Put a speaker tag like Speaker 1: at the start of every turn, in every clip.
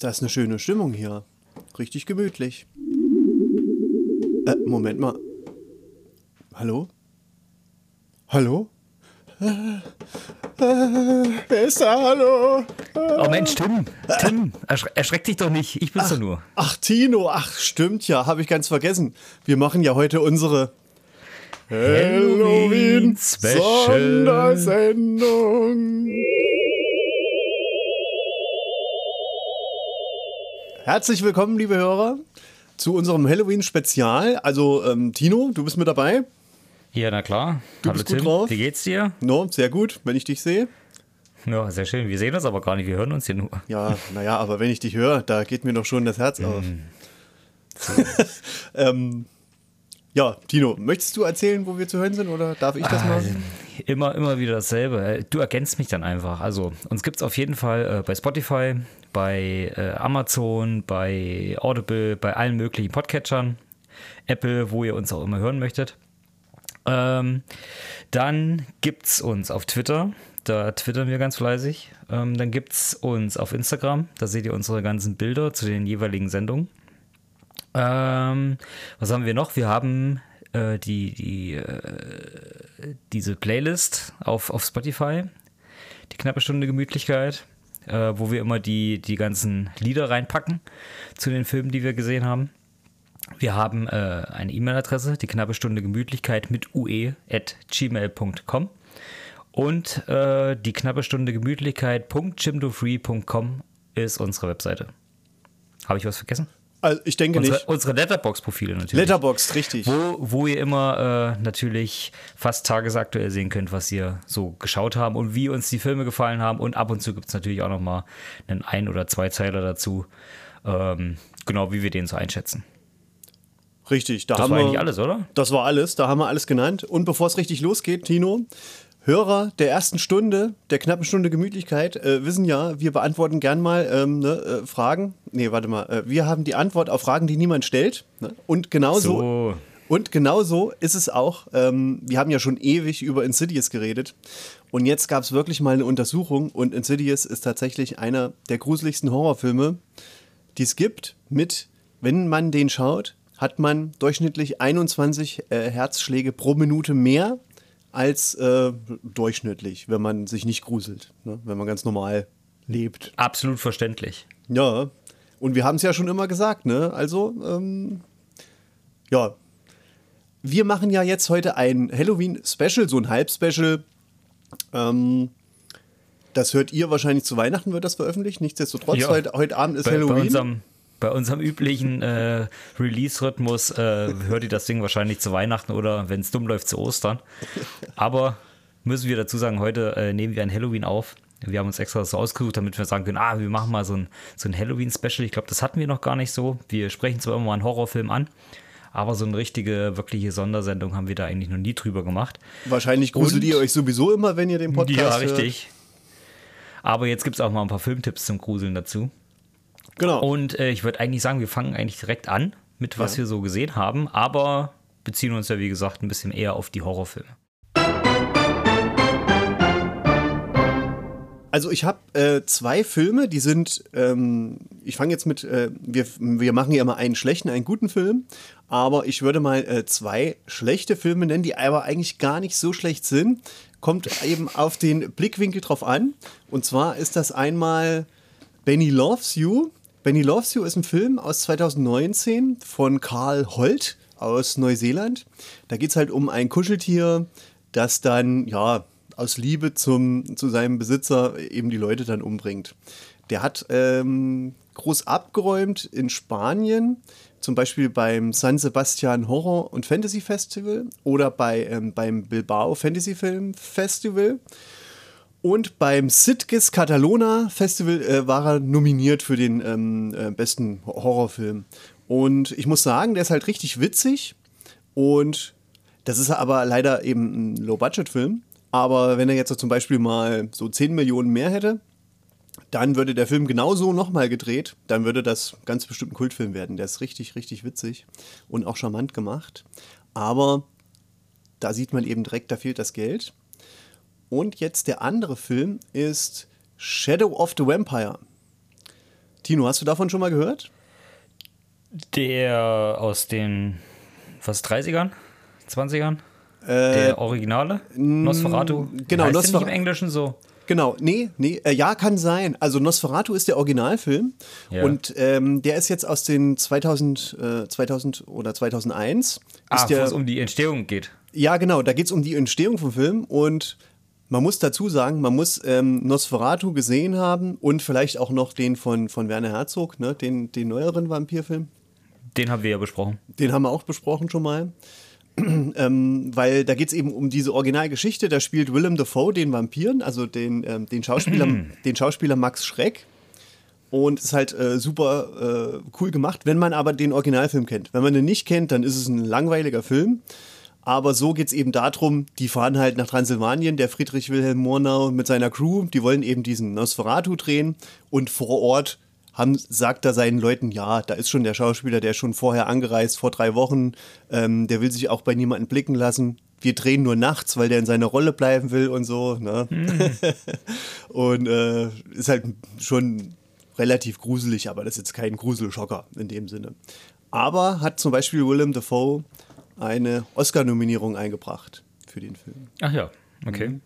Speaker 1: Ist das eine schöne Stimmung hier? Richtig gemütlich. Äh, Moment mal. Hallo? Hallo? Äh, äh, wer ist da? Hallo?
Speaker 2: Oh Mensch, Tim, Tim, erschre erschreck dich doch nicht, ich bin's
Speaker 1: ach,
Speaker 2: doch nur.
Speaker 1: Ach, Tino, ach, stimmt ja, habe ich ganz vergessen. Wir machen ja heute unsere
Speaker 2: Halloween Special
Speaker 1: Sondersendung. Herzlich willkommen, liebe Hörer, zu unserem Halloween-Spezial. Also, ähm, Tino, du bist mit dabei.
Speaker 2: Ja, na klar.
Speaker 1: Du
Speaker 2: Hallo
Speaker 1: bist gut
Speaker 2: Tim,
Speaker 1: drauf?
Speaker 2: wie geht's dir?
Speaker 1: No, sehr gut, wenn ich dich sehe.
Speaker 2: Ja, sehr schön. Wir sehen uns aber gar nicht, wir hören uns hier nur.
Speaker 1: Ja, naja, aber wenn ich dich höre, da geht mir doch schon das Herz auf.
Speaker 2: Mm.
Speaker 1: ähm, ja, Tino, möchtest du erzählen, wo wir zu hören sind oder darf ich das
Speaker 2: Ah,
Speaker 1: mal?
Speaker 2: Immer, immer wieder dasselbe. Du ergänzt mich dann einfach. Also, uns gibt's auf jeden Fall äh, bei Spotify, bei äh, Amazon, bei Audible, bei allen möglichen Podcatchern, Apple, wo ihr uns auch immer hören möchtet. Ähm, dann gibt's uns auf Twitter. Da twittern wir ganz fleißig. Ähm, dann gibt's uns auf Instagram. Da seht ihr unsere ganzen Bilder zu den jeweiligen Sendungen. Ähm, was haben wir noch? Wir haben äh, die, die, äh, diese Playlist auf, auf Spotify, die knappe Stunde Gemütlichkeit, äh, wo wir immer die, die ganzen Lieder reinpacken zu den Filmen, die wir gesehen haben. Wir haben äh, eine E-Mail-Adresse, die knappe Stunde Gemütlichkeit mit ue at gmail.com und äh, die knappe Stunde Gemütlichkeit.chimdofree.com ist unsere Webseite. Habe ich was vergessen?
Speaker 1: Also, ich denke
Speaker 2: Unsere,
Speaker 1: nicht.
Speaker 2: unsere Letterbox-Profile natürlich.
Speaker 1: Letterboxd, richtig.
Speaker 2: wo, wo ihr immer äh, natürlich fast tagesaktuell sehen könnt, was ihr so geschaut haben und wie uns die Filme gefallen haben. Und ab und zu gibt es natürlich auch noch mal einen Ein- oder Zweizeiler dazu, ähm, genau wie wir den so einschätzen.
Speaker 1: Richtig, da
Speaker 2: Das
Speaker 1: haben
Speaker 2: war
Speaker 1: wir.
Speaker 2: eigentlich alles, oder?
Speaker 1: Das war alles, da haben wir alles genannt. Und bevor es richtig losgeht, Tino, Hörer der ersten Stunde, der knappen Stunde Gemütlichkeit, äh, wissen ja, wir beantworten gern mal ähm, ne, äh, Fragen. Nee, warte mal. Äh, wir haben die Antwort auf Fragen, die niemand stellt. Ne? Und genauso.
Speaker 2: So.
Speaker 1: Und genauso ist es auch. Ähm, wir haben ja schon ewig über Insidious geredet. Und jetzt gab es wirklich mal eine Untersuchung. Und Insidious ist tatsächlich einer der gruseligsten Horrorfilme, die es gibt. Mit, wenn man den schaut, hat man durchschnittlich 21 äh, Herzschläge pro Minute mehr als äh, durchschnittlich, wenn man sich nicht gruselt. Ne? Wenn man ganz normal lebt.
Speaker 2: Absolut verständlich.
Speaker 1: Ja. Und wir haben es ja schon immer gesagt, ne? Also, ähm, ja. Wir machen ja jetzt heute ein Halloween-Special, so ein Halb-Special. Ähm, das hört ihr wahrscheinlich zu Weihnachten, wird das veröffentlicht. Nichtsdestotrotz,
Speaker 2: Ja.
Speaker 1: heute, heute Abend ist
Speaker 2: Bei, bei,
Speaker 1: Halloween.
Speaker 2: unserem, bei unserem üblichen äh, Release-Rhythmus äh, hört ihr das Ding wahrscheinlich zu Weihnachten oder wenn es dumm läuft zu Ostern. Aber müssen wir dazu sagen, heute äh, nehmen wir ein Halloween auf. Wir haben uns extra so ausgesucht, damit wir sagen können, ah, wir machen mal so ein, so ein Halloween-Special. Ich glaube, das hatten wir noch gar nicht so. Wir sprechen zwar immer mal einen Horrorfilm an, aber so eine richtige, wirkliche Sondersendung haben wir da eigentlich noch nie drüber gemacht.
Speaker 1: Wahrscheinlich gruselt
Speaker 2: Und-
Speaker 1: ihr euch sowieso immer, wenn ihr den Podcast
Speaker 2: ja,
Speaker 1: hört.
Speaker 2: richtig. Aber jetzt gibt es auch mal ein paar Filmtipps zum Gruseln dazu.
Speaker 1: Genau.
Speaker 2: Und äh, ich würde eigentlich sagen, wir fangen eigentlich direkt an mit was
Speaker 1: Ja.
Speaker 2: wir so gesehen haben, aber beziehen uns ja, wie gesagt, ein bisschen eher auf die Horrorfilme.
Speaker 1: Also ich habe äh, zwei Filme, die sind, ähm, ich fange jetzt mit, äh, wir, wir machen ja immer einen schlechten, einen guten Film, aber ich würde mal äh, zwei schlechte Filme nennen, die aber eigentlich gar nicht so schlecht sind. Kommt eben auf den Blickwinkel drauf an. Und zwar ist das einmal Benny Loves You. Benny Loves You ist ein Film aus 2019 von Karl Holt aus Neuseeland. Da geht es halt um ein Kuscheltier, das dann, ja, aus Liebe zum, zu seinem Besitzer eben die Leute dann umbringt. Der hat ähm, groß abgeräumt in Spanien, zum Beispiel beim San Sebastian Horror und Fantasy Festival oder bei, ähm, beim Bilbao Fantasy Film Festival. Und beim Sitges Catalona Festival äh, war er nominiert für den ähm, äh, besten Horrorfilm. Und ich muss sagen, der ist halt richtig witzig. Und das ist aber leider eben ein Low-Budget-Film. Aber wenn er jetzt zum Beispiel mal so 10 Millionen mehr hätte, dann würde der Film genauso nochmal gedreht. Dann würde das ganz bestimmt ein Kultfilm werden. Der ist richtig, richtig witzig und auch charmant gemacht. Aber da sieht man eben direkt, da fehlt das Geld. Und jetzt der andere Film ist Shadow of the Vampire. Tino, hast du davon schon mal gehört?
Speaker 2: Der aus den, was, 30ern? 20ern? der Originale? Nosferatu?
Speaker 1: genau,
Speaker 2: heißt der
Speaker 1: Nosfer-
Speaker 2: nicht im Englischen so?
Speaker 1: Genau, nee, nee, äh, ja, kann sein. Also Nosferatu ist der Originalfilm
Speaker 2: Ja.
Speaker 1: und ähm, der ist jetzt aus den 2000, äh, 2000 oder 2001.
Speaker 2: Ah, wo es um die Entstehung geht.
Speaker 1: Ja, genau, da geht es um die Entstehung vom Film und man muss dazu sagen, man muss ähm, Nosferatu gesehen haben und vielleicht auch noch den von, von Werner Herzog, ne, den, den neueren Vampirfilm.
Speaker 2: Den haben wir ja besprochen.
Speaker 1: Den haben wir auch besprochen schon mal. ähm, weil da geht es eben um diese Originalgeschichte. Da spielt Willem Dafoe den Vampiren, also den, ähm, den, Schauspieler, den Schauspieler Max Schreck. Und ist halt äh, super äh, cool gemacht, wenn man aber den Originalfilm kennt. Wenn man den nicht kennt, dann ist es ein langweiliger Film. Aber so geht es eben darum, die fahren halt nach Transsilvanien, der Friedrich Wilhelm Murnau mit seiner Crew, die wollen eben diesen Nosferatu drehen und vor Ort haben, sagt er seinen Leuten, ja, da ist schon der Schauspieler, der ist schon vorher angereist, vor drei Wochen, ähm, der will sich auch bei niemandem blicken lassen. Wir drehen nur nachts, weil der in seiner Rolle bleiben will und so. Ne? und äh, ist halt schon relativ gruselig, aber das ist jetzt kein Gruselschocker in dem Sinne. Aber hat zum Beispiel Willem Dafoe eine Oscar-Nominierung eingebracht für den Film.
Speaker 2: Ach ja, okay.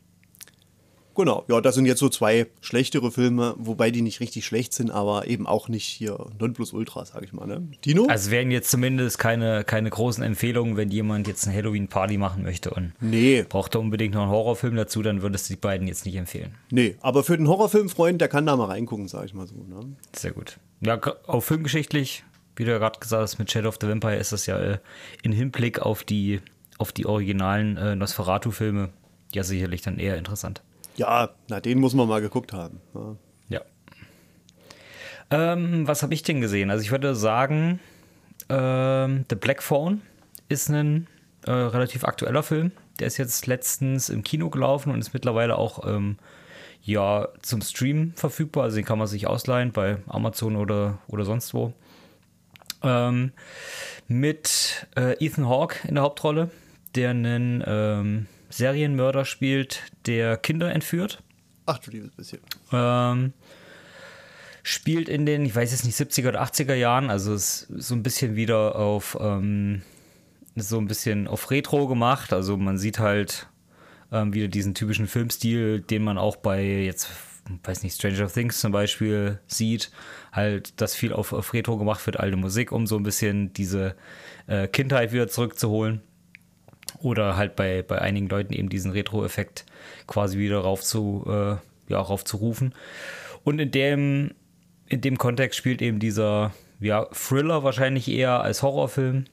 Speaker 1: Genau, ja, das sind jetzt so zwei schlechtere Filme, wobei die nicht richtig schlecht sind, aber eben auch nicht hier Nonplusultra, sag ich mal. Ne? Dino?
Speaker 2: Also wären jetzt zumindest keine, keine großen Empfehlungen, wenn jemand jetzt eine Halloween-Party machen möchte und
Speaker 1: nee,
Speaker 2: braucht da unbedingt noch einen Horrorfilm dazu, dann würdest du die beiden jetzt nicht empfehlen.
Speaker 1: nee, aber für den Horrorfilmfreund, der kann da mal reingucken, sag ich mal so. Ne?
Speaker 2: Sehr gut. Ja, auch filmgeschichtlich, wie du ja gerade gesagt hast, mit Shadow of the Vampire ist das ja äh, in Hinblick auf die, auf die originalen äh, Nosferatu-Filme ja sicherlich dann eher interessant.
Speaker 1: Ja, na, den muss man mal geguckt haben. ne? Ja.
Speaker 2: Ja. Ähm, was habe ich denn gesehen? Also ich würde sagen, ähm, The Black Phone ist ein äh, relativ aktueller Film. Der ist jetzt letztens im Kino gelaufen und ist mittlerweile auch ähm, ja, zum Stream verfügbar. Also den kann man sich ausleihen bei Amazon oder, oder sonst wo. Ähm, mit äh, Ethan Hawke in der Hauptrolle, der einen ähm, Serienmörder spielt, der Kinder entführt.
Speaker 1: Ach du liebes bisschen.
Speaker 2: Ähm, spielt in den, ich weiß jetzt nicht, 70er oder 80er Jahren, also ist so ein bisschen wieder auf ähm, so ein bisschen auf Retro gemacht. Also man sieht halt ähm, wieder diesen typischen Filmstil, den man auch bei jetzt, weiß nicht, Stranger Things zum Beispiel sieht. Halt, dass viel auf, auf Retro gemacht wird, alte Musik, um so ein bisschen diese äh, Kindheit wieder zurückzuholen. Oder halt bei, bei einigen Leuten eben diesen Retro-Effekt quasi wieder rauf zu, äh, ja, raufzurufen. Und in dem, in dem Kontext spielt eben dieser ja, Thriller wahrscheinlich eher als Horrorfilm,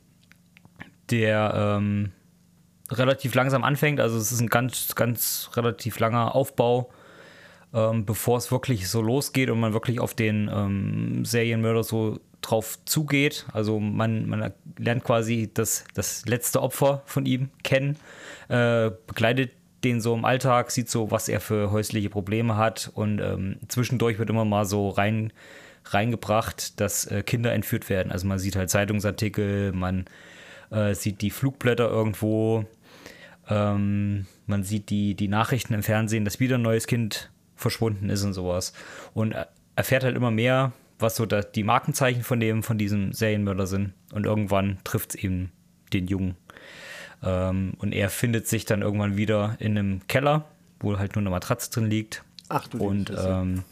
Speaker 2: der ähm, relativ langsam anfängt. Also es ist ein ganz, ganz relativ langer Aufbau, ähm, bevor es wirklich so losgeht und man wirklich auf den ähm, Serienmörder so drauf zugeht. Also man, man lernt quasi das, das letzte Opfer von ihm kennen, äh, begleitet den so im Alltag, sieht so, was er für häusliche Probleme hat und ähm, zwischendurch wird immer mal so rein reingebracht, dass äh, Kinder entführt werden. Also man sieht halt Zeitungsartikel, man äh, sieht die Flugblätter irgendwo, ähm, man sieht die, die Nachrichten im Fernsehen, dass wieder ein neues Kind verschwunden ist und sowas. Und er- erfährt halt immer mehr, was so da, die Markenzeichen von dem, von diesem Serienmörder sind. Und irgendwann trifft es eben den Jungen. Ähm, und er findet sich dann irgendwann wieder in einem Keller, wo halt nur eine Matratze drin liegt.
Speaker 1: Ach du
Speaker 2: Und ähm,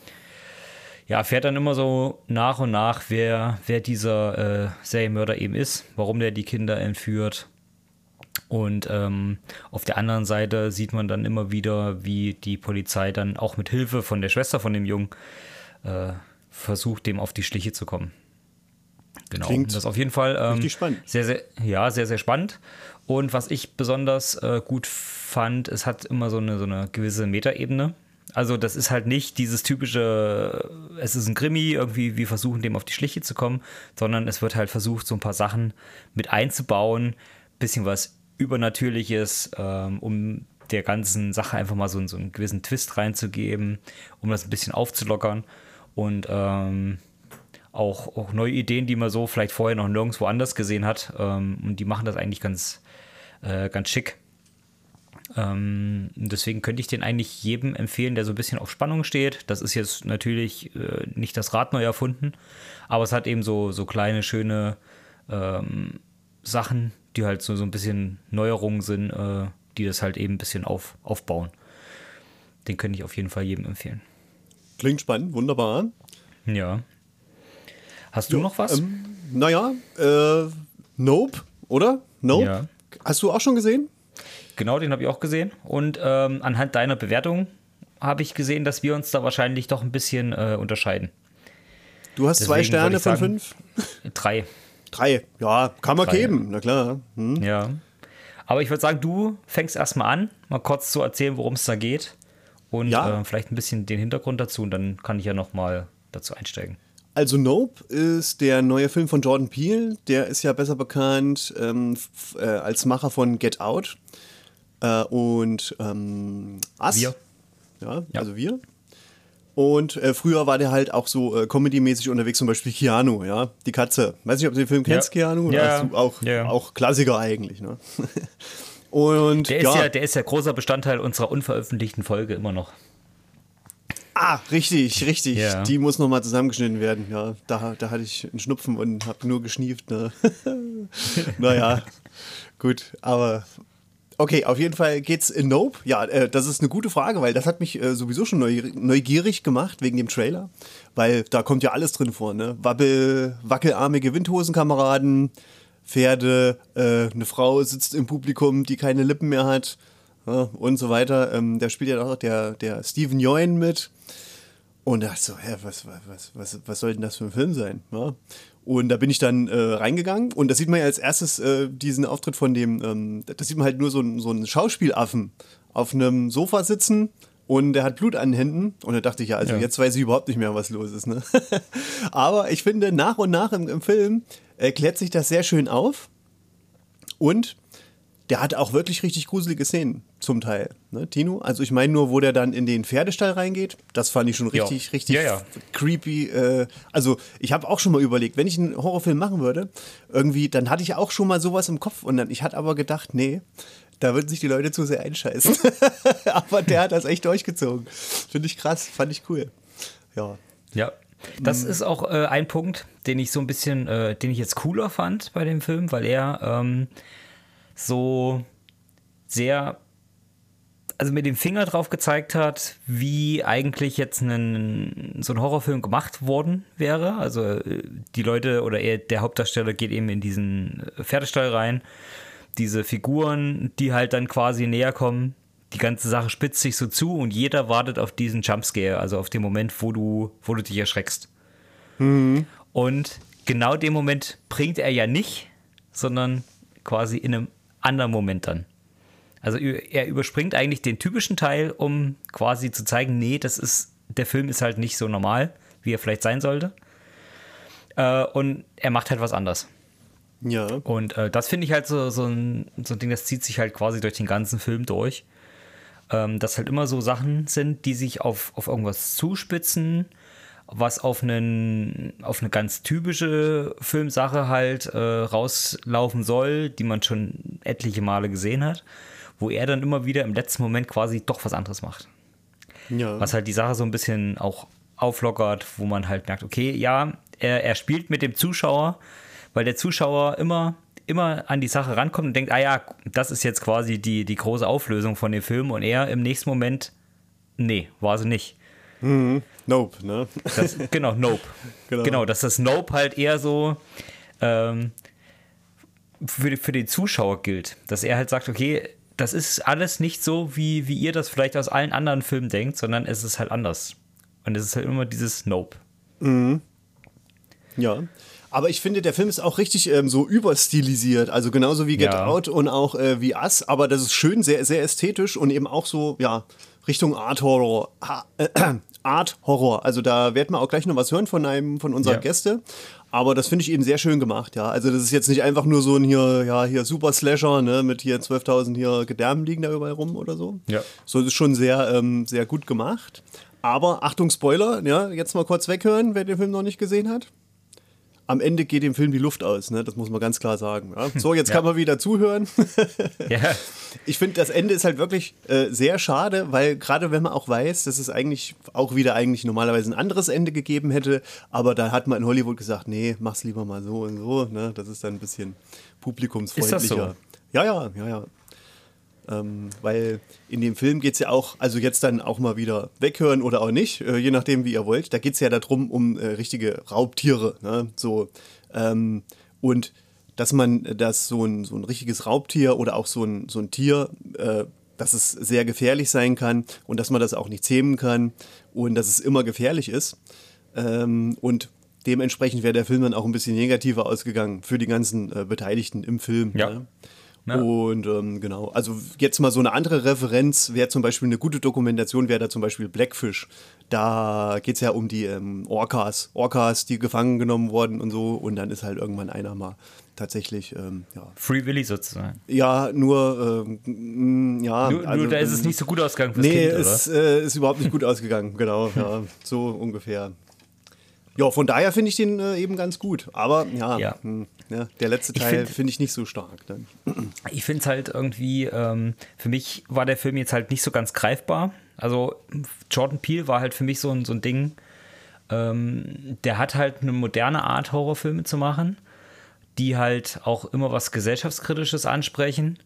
Speaker 2: ja, erfährt dann immer so nach und nach, wer, wer dieser äh, Serienmörder eben ist, warum der die Kinder entführt. Und ähm, auf der anderen Seite sieht man dann immer wieder, wie die Polizei dann auch mit Hilfe von der Schwester von dem Jungen äh, versucht, dem auf die Schliche zu kommen. Genau.
Speaker 1: Klingt
Speaker 2: das ist auf jeden Fall ähm,
Speaker 1: spannend.
Speaker 2: sehr, sehr, ja, sehr, sehr spannend. Und was ich besonders äh, gut fand, es hat immer so eine, so eine gewisse Metaebene. Also das ist halt nicht dieses typische, äh, es ist ein Krimi, irgendwie wir versuchen dem auf die Schliche zu kommen, sondern es wird halt versucht, so ein paar Sachen mit einzubauen, bisschen was Übernatürliches, ähm, um der ganzen Sache einfach mal so, so einen gewissen Twist reinzugeben, um das ein bisschen aufzulockern und ähm, auch, auch neue Ideen, die man so vielleicht vorher noch nirgendwo anders gesehen hat. Ähm, und die machen das eigentlich ganz, äh, ganz schick. Ähm, deswegen könnte ich den eigentlich jedem empfehlen, der so ein bisschen auf Spannung steht. Das ist jetzt natürlich äh, nicht das Rad neu erfunden, aber es hat eben so, so kleine, schöne ähm, Sachen, die halt so, so ein bisschen Neuerungen sind, äh, die das halt eben ein bisschen auf, aufbauen. Den könnte ich auf jeden Fall jedem empfehlen.
Speaker 1: Klingt spannend, wunderbar.
Speaker 2: Ja. Hast du jo, noch was? Ähm,
Speaker 1: naja, äh, Nope, oder? Nope. Ja. Hast du auch schon gesehen?
Speaker 2: Genau, den habe ich auch gesehen. Und ähm, anhand deiner Bewertung habe ich gesehen, dass wir uns da wahrscheinlich doch ein bisschen äh, unterscheiden.
Speaker 1: Du hast Deswegen zwei Sterne von sagen, fünf?
Speaker 2: Drei.
Speaker 1: Drei, ja, kann man Drei. geben, na klar.
Speaker 2: Hm. Ja. Aber ich würde sagen, du fängst erstmal an, mal kurz zu erzählen, worum es da geht. Und ja. äh, vielleicht ein bisschen den Hintergrund dazu und dann kann ich ja nochmal dazu einsteigen.
Speaker 1: Also Nope ist der neue Film von Jordan Peele. Der ist ja besser bekannt ähm, äh, als Macher von Get Out äh, und ähm, Us. Wir. Ja, ja, also wir. Und äh, früher war der halt auch so äh, comedy-mäßig unterwegs, zum Beispiel Keanu, ja, die Katze. Weiß nicht, ob du den Film kennst, ja. Keanu?
Speaker 2: Ja.
Speaker 1: Auch,
Speaker 2: ja.
Speaker 1: auch Klassiker eigentlich, ne?
Speaker 2: Und, der, ist ja, der ist ja großer Bestandteil unserer unveröffentlichten Folge immer noch.
Speaker 1: Ah, richtig, richtig. Ja. Die muss nochmal zusammengeschnitten werden. Ja, da, da hatte ich einen Schnupfen und habe nur geschnieft. Ne? naja, gut, aber okay, auf jeden Fall geht's in Nope. Ja, äh, das ist eine gute Frage, weil das hat mich äh, sowieso schon neugierig gemacht wegen dem Trailer, weil da kommt ja alles drin vor, ne? Wabbel, wackelarmige Windhosenkameraden, Pferde, äh, eine Frau sitzt im Publikum, die keine Lippen mehr hat ja, und so weiter. Ähm, da spielt ja auch der, der Steven Yeun mit. Und da so, hä, was, was, was, was soll denn das für ein Film sein? Ja. Und da bin ich dann äh, reingegangen und da sieht man ja als erstes äh, diesen Auftritt von dem, ähm, da sieht man halt nur so, so einen Schauspielaffen auf einem Sofa sitzen und der hat Blut an den Händen. Und da dachte ich ja, also ja. jetzt weiß ich überhaupt nicht mehr, was los ist. Ne? Aber ich finde, nach und nach im, im Film erklärt sich das sehr schön auf. Und der hat auch wirklich richtig gruselige Szenen zum Teil, ne, Tino? Also ich meine nur, wo der dann in den Pferdestall reingeht, das fand ich schon richtig, ja. richtig
Speaker 2: ja, ja.
Speaker 1: creepy. Äh, also ich habe auch schon mal überlegt, wenn ich einen Horrorfilm machen würde, irgendwie, dann hatte ich auch schon mal sowas im Kopf und dann, ich hatte aber gedacht, nee, da würden sich die Leute zu sehr einscheißen. aber der hat das echt durchgezogen. Finde ich krass, fand ich cool. Ja.
Speaker 2: Ja, das ist auch äh, ein Punkt, den ich so ein bisschen, äh, den ich jetzt cooler fand bei dem Film, weil er ähm, so sehr, also mit dem Finger drauf gezeigt hat, wie eigentlich jetzt ein, so ein Horrorfilm gemacht worden wäre. Also äh, die Leute oder er, der Hauptdarsteller geht eben in diesen Pferdestall rein. Diese Figuren, die halt dann quasi näher kommen, die ganze Sache spitzt sich so zu und jeder wartet auf diesen Jumpscare, also auf den Moment, wo du, wo du dich erschreckst. Mhm. Und genau den Moment bringt er ja nicht, sondern quasi in einem anderen Moment dann. Also er überspringt eigentlich den typischen Teil, um quasi zu zeigen, nee, das ist, der Film ist halt nicht so normal, wie er vielleicht sein sollte. Äh, und er macht halt was anders.
Speaker 1: Ja.
Speaker 2: Und äh, das finde ich halt so, so, ein, so ein Ding, das zieht sich halt quasi durch den ganzen Film durch. Ähm, dass halt immer so Sachen sind, die sich auf, auf irgendwas zuspitzen, was auf, einen, auf eine ganz typische Filmsache halt äh, rauslaufen soll, die man schon etliche Male gesehen hat, wo er dann immer wieder im letzten Moment quasi doch was anderes macht. Ja. Was halt die Sache so ein bisschen auch auflockert, wo man halt merkt, okay, ja, er, er spielt mit dem Zuschauer, weil der Zuschauer immer, immer an die Sache rankommt und denkt, ah ja, das ist jetzt quasi die, die große Auflösung von dem Film und er im nächsten Moment, nee, war sie nicht.
Speaker 1: Mhm. Nope, ne?
Speaker 2: Das, genau, Nope. genau. genau, dass das Nope halt eher so ähm, für, für den Zuschauer gilt. Dass er halt sagt, okay, das ist alles nicht so, wie, wie ihr das vielleicht aus allen anderen Filmen denkt, sondern es ist halt anders. Und es ist halt immer dieses Nope.
Speaker 1: Mhm. Ja. Aber ich finde, der Film ist auch richtig ähm, so überstilisiert. Also genauso wie Get ja. Out und auch äh, wie Us. Aber das ist schön, sehr, sehr ästhetisch und eben auch so, ja, Richtung Art Horror. Ha, äh, Art Horror. Also da werden wir auch gleich noch was hören von einem von unserer ja. Gäste. Aber das finde ich eben sehr schön gemacht, ja. Also das ist jetzt nicht einfach nur so ein hier, ja, hier Super Slasher, ne, mit hier 12.000 hier Gedärmen liegen da überall rum oder so.
Speaker 2: Ja.
Speaker 1: So, das ist schon sehr, ähm, sehr gut gemacht. Aber Achtung, Spoiler, ja, jetzt mal kurz weghören, wer den Film noch nicht gesehen hat. Am Ende geht dem Film die Luft aus, ne? das muss man ganz klar sagen. Ja? So, jetzt ja. kann man wieder zuhören. ja. Ich finde, das Ende ist halt wirklich äh, sehr schade, weil gerade wenn man auch weiß, dass es eigentlich auch wieder eigentlich normalerweise ein anderes Ende gegeben hätte, aber da hat man in Hollywood gesagt, nee, mach's lieber mal so und so. Ne? Das ist dann ein bisschen publikumsfreundlicher. Ist das so? Ja, ja, ja, ja. Ähm, weil in dem Film geht es ja auch, also jetzt dann auch mal wieder weghören oder auch nicht, äh, je nachdem, wie ihr wollt. Da geht es ja darum, um äh, richtige Raubtiere. Ne? So, ähm, und dass man das so ein, so ein richtiges Raubtier oder auch so ein, so ein Tier, äh, dass es sehr gefährlich sein kann und dass man das auch nicht zähmen kann und dass es immer gefährlich ist. Ähm, und dementsprechend wäre der Film dann auch ein bisschen negativer ausgegangen für die ganzen äh, Beteiligten im Film. Ja. Ne? Ja. Und ähm, genau, also jetzt mal so eine andere Referenz wäre zum Beispiel eine gute Dokumentation, wäre da zum Beispiel Blackfish. Da geht es ja um die ähm, Orcas, Orcas, die gefangen genommen wurden und so. Und dann ist halt irgendwann einer mal tatsächlich, ähm, ja.
Speaker 2: Free Willy sozusagen.
Speaker 1: Ja, nur, ähm, ja.
Speaker 2: Nur, also, nur, da ist es nicht so gut ausgegangen
Speaker 1: fürs nee, Kind, oder? ist, äh, ist überhaupt nicht gut ausgegangen, genau, ja, so ungefähr. Ja, von daher finde ich den äh, eben ganz gut. Aber ja, ja. Mh, hm, ja der letzte Teil finde find ich nicht so stark. Dann.
Speaker 2: Ich finde es halt irgendwie, ähm, für mich war der Film jetzt halt nicht so ganz greifbar. Also Jordan Peele war halt für mich so ein, so ein Ding, ähm, der hat halt eine moderne Art, Horrorfilme zu machen, die halt auch immer was gesellschaftskritisches ansprechen.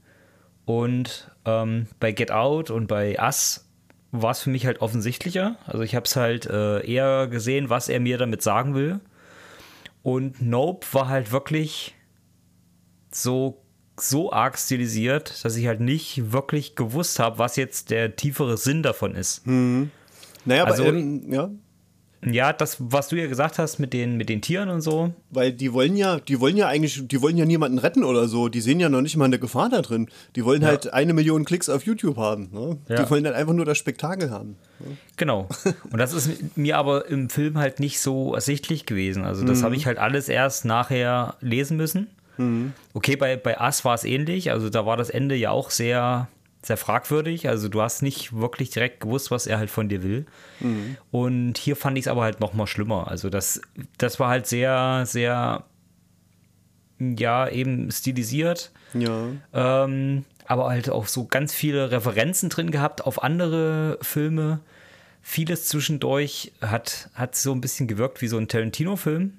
Speaker 2: Und ähm, bei Get Out und bei Us war es für mich halt offensichtlicher. Also ich habe es halt äh, eher gesehen, was er mir damit sagen will. Und Nope war halt wirklich so, so arg stilisiert, dass ich halt nicht wirklich gewusst habe, was jetzt der tiefere Sinn davon ist.
Speaker 1: Mhm. Naja, also, aber ähm, ja.
Speaker 2: Ja, das, was du ja gesagt hast mit den, mit den Tieren und so.
Speaker 1: Weil die wollen ja, die wollen ja eigentlich, die wollen ja niemanden retten oder so. Die sehen ja noch nicht mal eine Gefahr da drin. Die wollen ja. halt eine Million Klicks auf YouTube haben. Ne? Ja. Die wollen dann einfach nur das Spektakel haben.
Speaker 2: Ne? Genau. Und das ist mir aber im Film halt nicht so ersichtlich gewesen. Also das mhm. habe ich halt alles erst nachher lesen müssen. Mhm. Okay, bei, bei Us war es ähnlich. Also da war das Ende ja auch sehr sehr fragwürdig. Also du hast nicht wirklich direkt gewusst, was er halt von dir will. Mhm. Und hier fand ich es aber halt noch mal schlimmer. Also das, das war halt sehr, sehr, ja, eben stilisiert.
Speaker 1: Ja.
Speaker 2: Ähm, aber halt auch so ganz viele Referenzen drin gehabt auf andere Filme. Vieles zwischendurch hat, hat so ein bisschen gewirkt wie so ein Tarantino-Film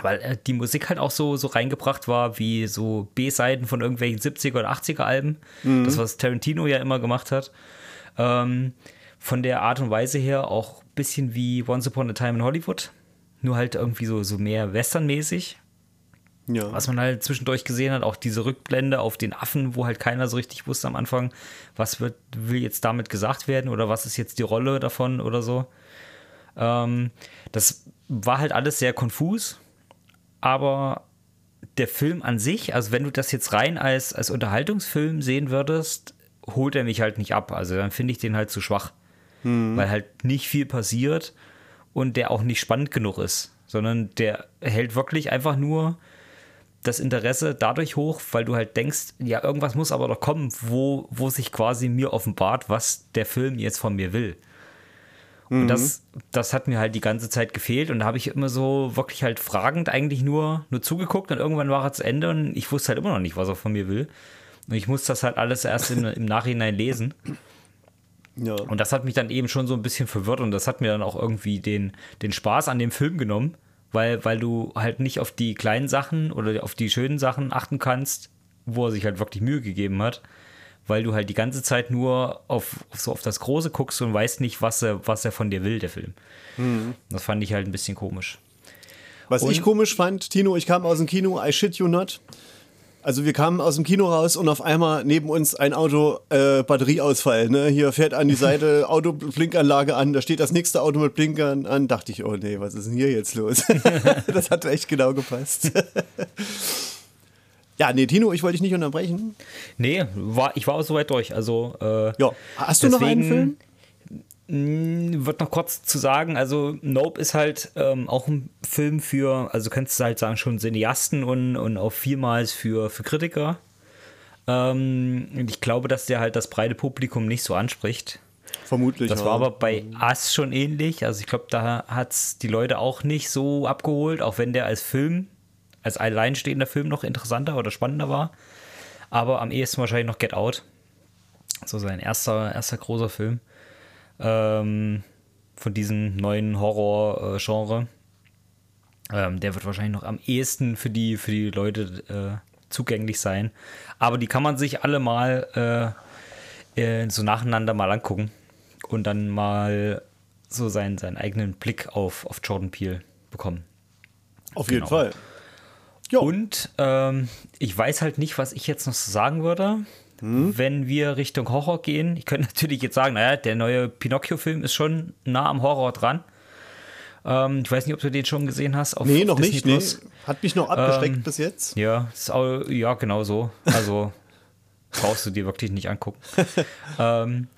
Speaker 2: weil äh, die Musik halt auch so, so reingebracht war, wie so B-Seiten von irgendwelchen 70er oder 80er Alben. Mhm. Das, was Tarantino ja immer gemacht hat. Ähm, von der Art und Weise her auch ein bisschen wie Once Upon a Time in Hollywood. Nur halt irgendwie so, so mehr westernmäßig. Ja. Was man halt zwischendurch gesehen hat, auch diese Rückblende auf den Affen, wo halt keiner so richtig wusste am Anfang, was wird, will jetzt damit gesagt werden oder was ist jetzt die Rolle davon oder so. Ähm, das war halt alles sehr konfus aber der Film an sich, also wenn du das jetzt rein als, als Unterhaltungsfilm sehen würdest, holt er mich halt nicht ab. Also dann finde ich den halt zu schwach, hm. weil halt nicht viel passiert und der auch nicht spannend genug ist, sondern der hält wirklich einfach nur das Interesse dadurch hoch, weil du halt denkst, ja, irgendwas muss aber doch kommen, wo, wo sich quasi mir offenbart, was der Film jetzt von mir will. Und das, mhm. das hat mir halt die ganze Zeit gefehlt. Und da habe ich immer so wirklich halt fragend eigentlich nur, nur zugeguckt und irgendwann war er zu Ende und ich wusste halt immer noch nicht, was er von mir will. Und ich musste das halt alles erst in, im Nachhinein lesen. Ja. Und das hat mich dann eben schon so ein bisschen verwirrt und das hat mir dann auch irgendwie den, den Spaß an dem Film genommen, weil, weil du halt nicht auf die kleinen Sachen oder auf die schönen Sachen achten kannst, wo er sich halt wirklich Mühe gegeben hat, weil du halt die ganze Zeit nur auf, so auf das Große guckst und weißt nicht, was er, was er von dir will, der Film. Mhm. Das fand ich halt ein bisschen komisch.
Speaker 1: Was und, ich komisch fand, Tino, ich kam aus dem Kino, I shit you not. Also wir kamen aus dem Kino raus und auf einmal neben uns ein Auto äh, Batterieausfall. Ne? Hier fährt an die Seite Autoblinkanlage an, da steht das nächste Auto mit Blinkern an. Dachte ich, oh nee, was ist denn hier jetzt los? das hat echt genau gepasst. Ja, nee, Tino, ich wollte dich nicht unterbrechen.
Speaker 2: Nee, war, ich war auch soweit durch. Also, äh,
Speaker 1: ja. Hast du deswegen, noch einen Film?
Speaker 2: Hm, wird noch kurz zu sagen, also Nope ist halt ähm, auch ein Film für, also kannst du halt sagen, schon Cineasten und, und auch vielmals für, für Kritiker. Ähm, ich glaube, dass der halt das breite Publikum nicht so anspricht.
Speaker 1: Vermutlich.
Speaker 2: Das
Speaker 1: ja.
Speaker 2: war aber bei Us schon ähnlich. Also ich glaube, da hat es die Leute auch nicht so abgeholt, auch wenn der als Film, als alleinstehender Film noch interessanter oder spannender war. Aber am ehesten wahrscheinlich noch Get Out. So sein erster, erster großer Film. Ähm, von diesem neuen Horror-Genre. Ähm, der wird wahrscheinlich noch am ehesten für die, für die Leute äh, zugänglich sein. Aber die kann man sich alle mal äh, äh, so nacheinander mal angucken und dann mal so seinen, seinen eigenen Blick auf, auf Jordan Peele bekommen.
Speaker 1: Auf jeden
Speaker 2: Genau.
Speaker 1: Fall.
Speaker 2: Und ähm, ich weiß halt nicht, was ich jetzt noch sagen würde, wenn wir Richtung Horror gehen. Ich könnte natürlich jetzt sagen, naja, der neue Pinocchio-Film ist schon nah am Horror dran. Ähm, ich weiß nicht, ob du den schon gesehen hast. Auf
Speaker 1: Nee, noch
Speaker 2: Disney
Speaker 1: nicht. Nee. Hat mich noch abgeschreckt
Speaker 2: Ähm,
Speaker 1: bis jetzt.
Speaker 2: Ja, auch, ja, genau so. Also brauchst du dir wirklich nicht angucken. ähm,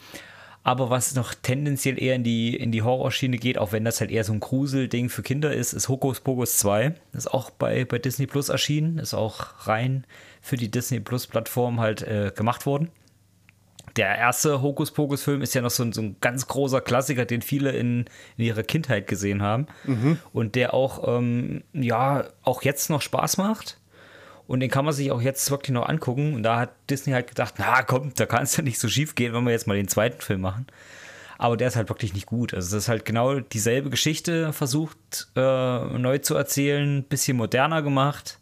Speaker 2: aber was noch tendenziell eher in die, in die Horrorschiene geht, auch wenn das halt eher so ein Gruselding für Kinder ist, ist Hokus Pokus 2. Das ist auch bei, bei Disney Plus erschienen, ist auch rein für die Disney Plus Plattform halt äh, gemacht worden. Der erste Hokus Pokus Film ist ja noch so ein, so ein ganz großer Klassiker, den viele in, in ihrer Kindheit gesehen haben. Und der auch, ähm, ja, auch jetzt noch Spaß macht. Und den kann man sich auch jetzt wirklich noch angucken. Und da hat Disney halt gedacht, na komm, da kann es ja nicht so schief gehen, wenn wir jetzt mal den zweiten Film machen. Aber der ist halt wirklich nicht gut. Also das ist halt genau dieselbe Geschichte versucht äh, neu zu erzählen, bisschen moderner gemacht.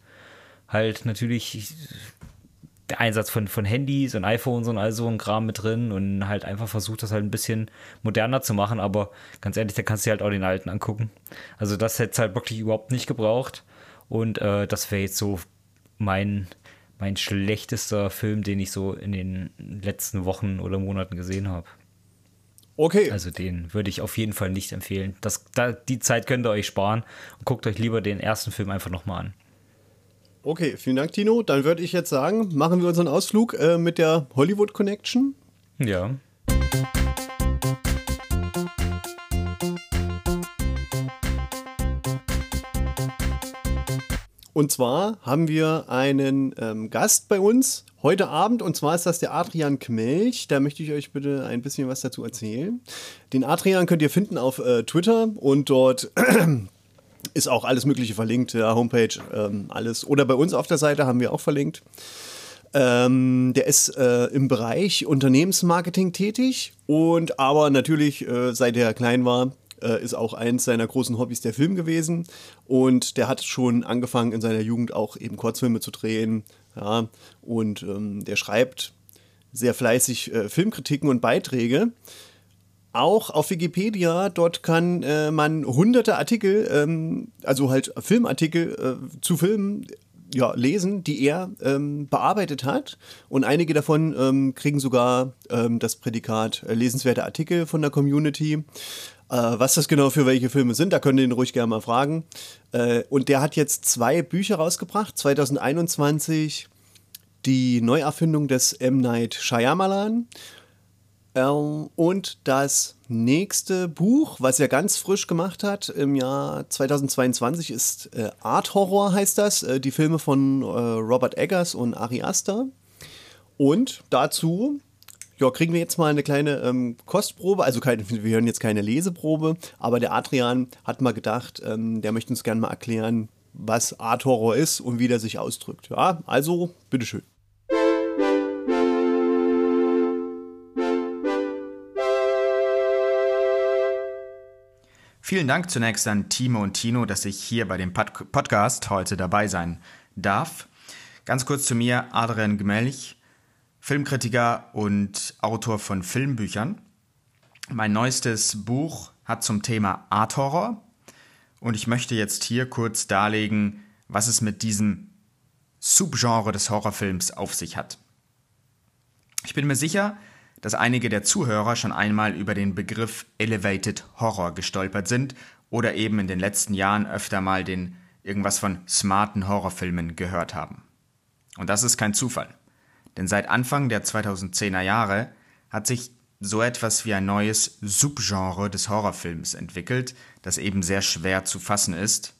Speaker 2: Halt natürlich der Einsatz von, von Handys und iPhones und all so ein Kram mit drin und halt einfach versucht, das halt ein bisschen moderner zu machen. Aber ganz ehrlich, da kannst du dir halt auch den alten angucken. Also das hätte es halt wirklich überhaupt nicht gebraucht. Und äh, das wäre jetzt so mein, mein schlechtester Film, den ich so in den letzten Wochen oder Monaten gesehen habe.
Speaker 1: Okay.
Speaker 2: Also den würde ich auf jeden Fall nicht empfehlen. Das, da, die Zeit könnt ihr euch sparen und guckt euch lieber den ersten Film einfach nochmal an.
Speaker 1: Okay, vielen Dank, Tino. Dann würde ich jetzt sagen, machen wir unseren Ausflug äh, mit der Hollywood Connection.
Speaker 2: Ja.
Speaker 1: Und zwar haben wir einen ähm, Gast bei uns heute Abend. Und zwar ist das der Adrian Kmelch. Da möchte ich euch bitte ein bisschen was dazu erzählen. Den Adrian könnt ihr finden auf äh, Twitter und dort ist auch alles Mögliche verlinkt. Ja, Homepage, ähm, alles. Oder bei uns auf der Seite haben wir auch verlinkt. Ähm, der ist äh, im Bereich Unternehmensmarketing tätig und aber natürlich, äh, seit er klein war, äh, ist auch eins seiner großen Hobbys der Film gewesen. Und der hat schon angefangen in seiner Jugend auch eben Kurzfilme zu drehen. Ja, und ähm, der schreibt sehr fleißig äh, Filmkritiken und Beiträge. Auch auf Wikipedia, dort kann äh, man hunderte Artikel, ähm, also halt Filmartikel äh, zu Filmen ja, lesen, die er ähm, bearbeitet hat. Und einige davon ähm, kriegen sogar ähm, das Prädikat äh, lesenswerte Artikel von der Community. Äh, was das genau für welche Filme sind, da könnt ihr ihn ruhig gerne mal fragen. Äh, und der hat jetzt zwei Bücher rausgebracht. 2021 die Neuerfindung des M. Night Shyamalan. Ähm, und das nächste Buch, was er ganz frisch gemacht hat im Jahr 2022, ist äh, Art Horror, heißt das. Die Filme von Robert Eggers und Ari Aster. Und dazu ja, kriegen wir jetzt mal eine kleine ähm, Kostprobe. Also keine, wir hören jetzt keine Leseprobe, aber der Adrian hat mal gedacht, ähm, der möchte uns gerne mal erklären, was Art Horror ist und wie der sich ausdrückt. Ja, also bitteschön.
Speaker 3: Vielen Dank zunächst an Timo und Tino, dass ich hier bei dem Pod Podcast heute dabei sein darf. Ganz kurz zu mir, Adrian Gmelch, Filmkritiker und Autor von Filmbüchern. Mein neuestes Buch hat zum Thema Art Horror und ich möchte jetzt hier kurz darlegen, was es mit diesem Subgenre des Horrorfilms auf sich hat. Ich bin mir sicher, dass einige der Zuhörer schon einmal über den Begriff Elevated Horror gestolpert sind oder eben in den letzten Jahren öfter mal den irgendwas von smarten Horrorfilmen gehört haben. Und das ist kein Zufall. Denn seit Anfang der 2010er Jahre hat sich so etwas wie ein neues Subgenre des Horrorfilms entwickelt, das eben sehr schwer zu fassen ist.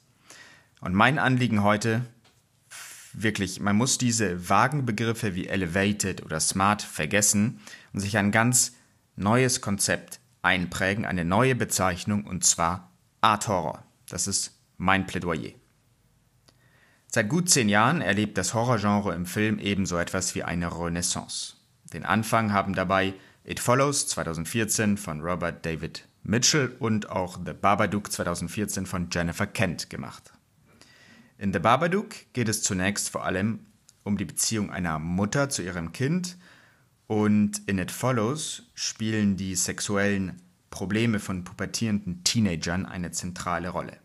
Speaker 3: Und mein Anliegen heute, wirklich, man muss diese vagen Begriffe wie elevated oder smart vergessen und sich ein ganz neues Konzept einprägen, eine neue Bezeichnung, und zwar Art Horror. Das ist mein Plädoyer. Seit gut zehn Jahren erlebt das Horrorgenre im Film ebenso etwas wie eine Renaissance. Den Anfang haben dabei It Follows 2014 von Robert David Mitchell und auch The Babadook 2014 von Jennifer Kent gemacht. In The Babadook geht es zunächst vor allem um die Beziehung einer Mutter zu ihrem Kind und in It Follows spielen die sexuellen Probleme von pubertierenden Teenagern eine zentrale Rolle.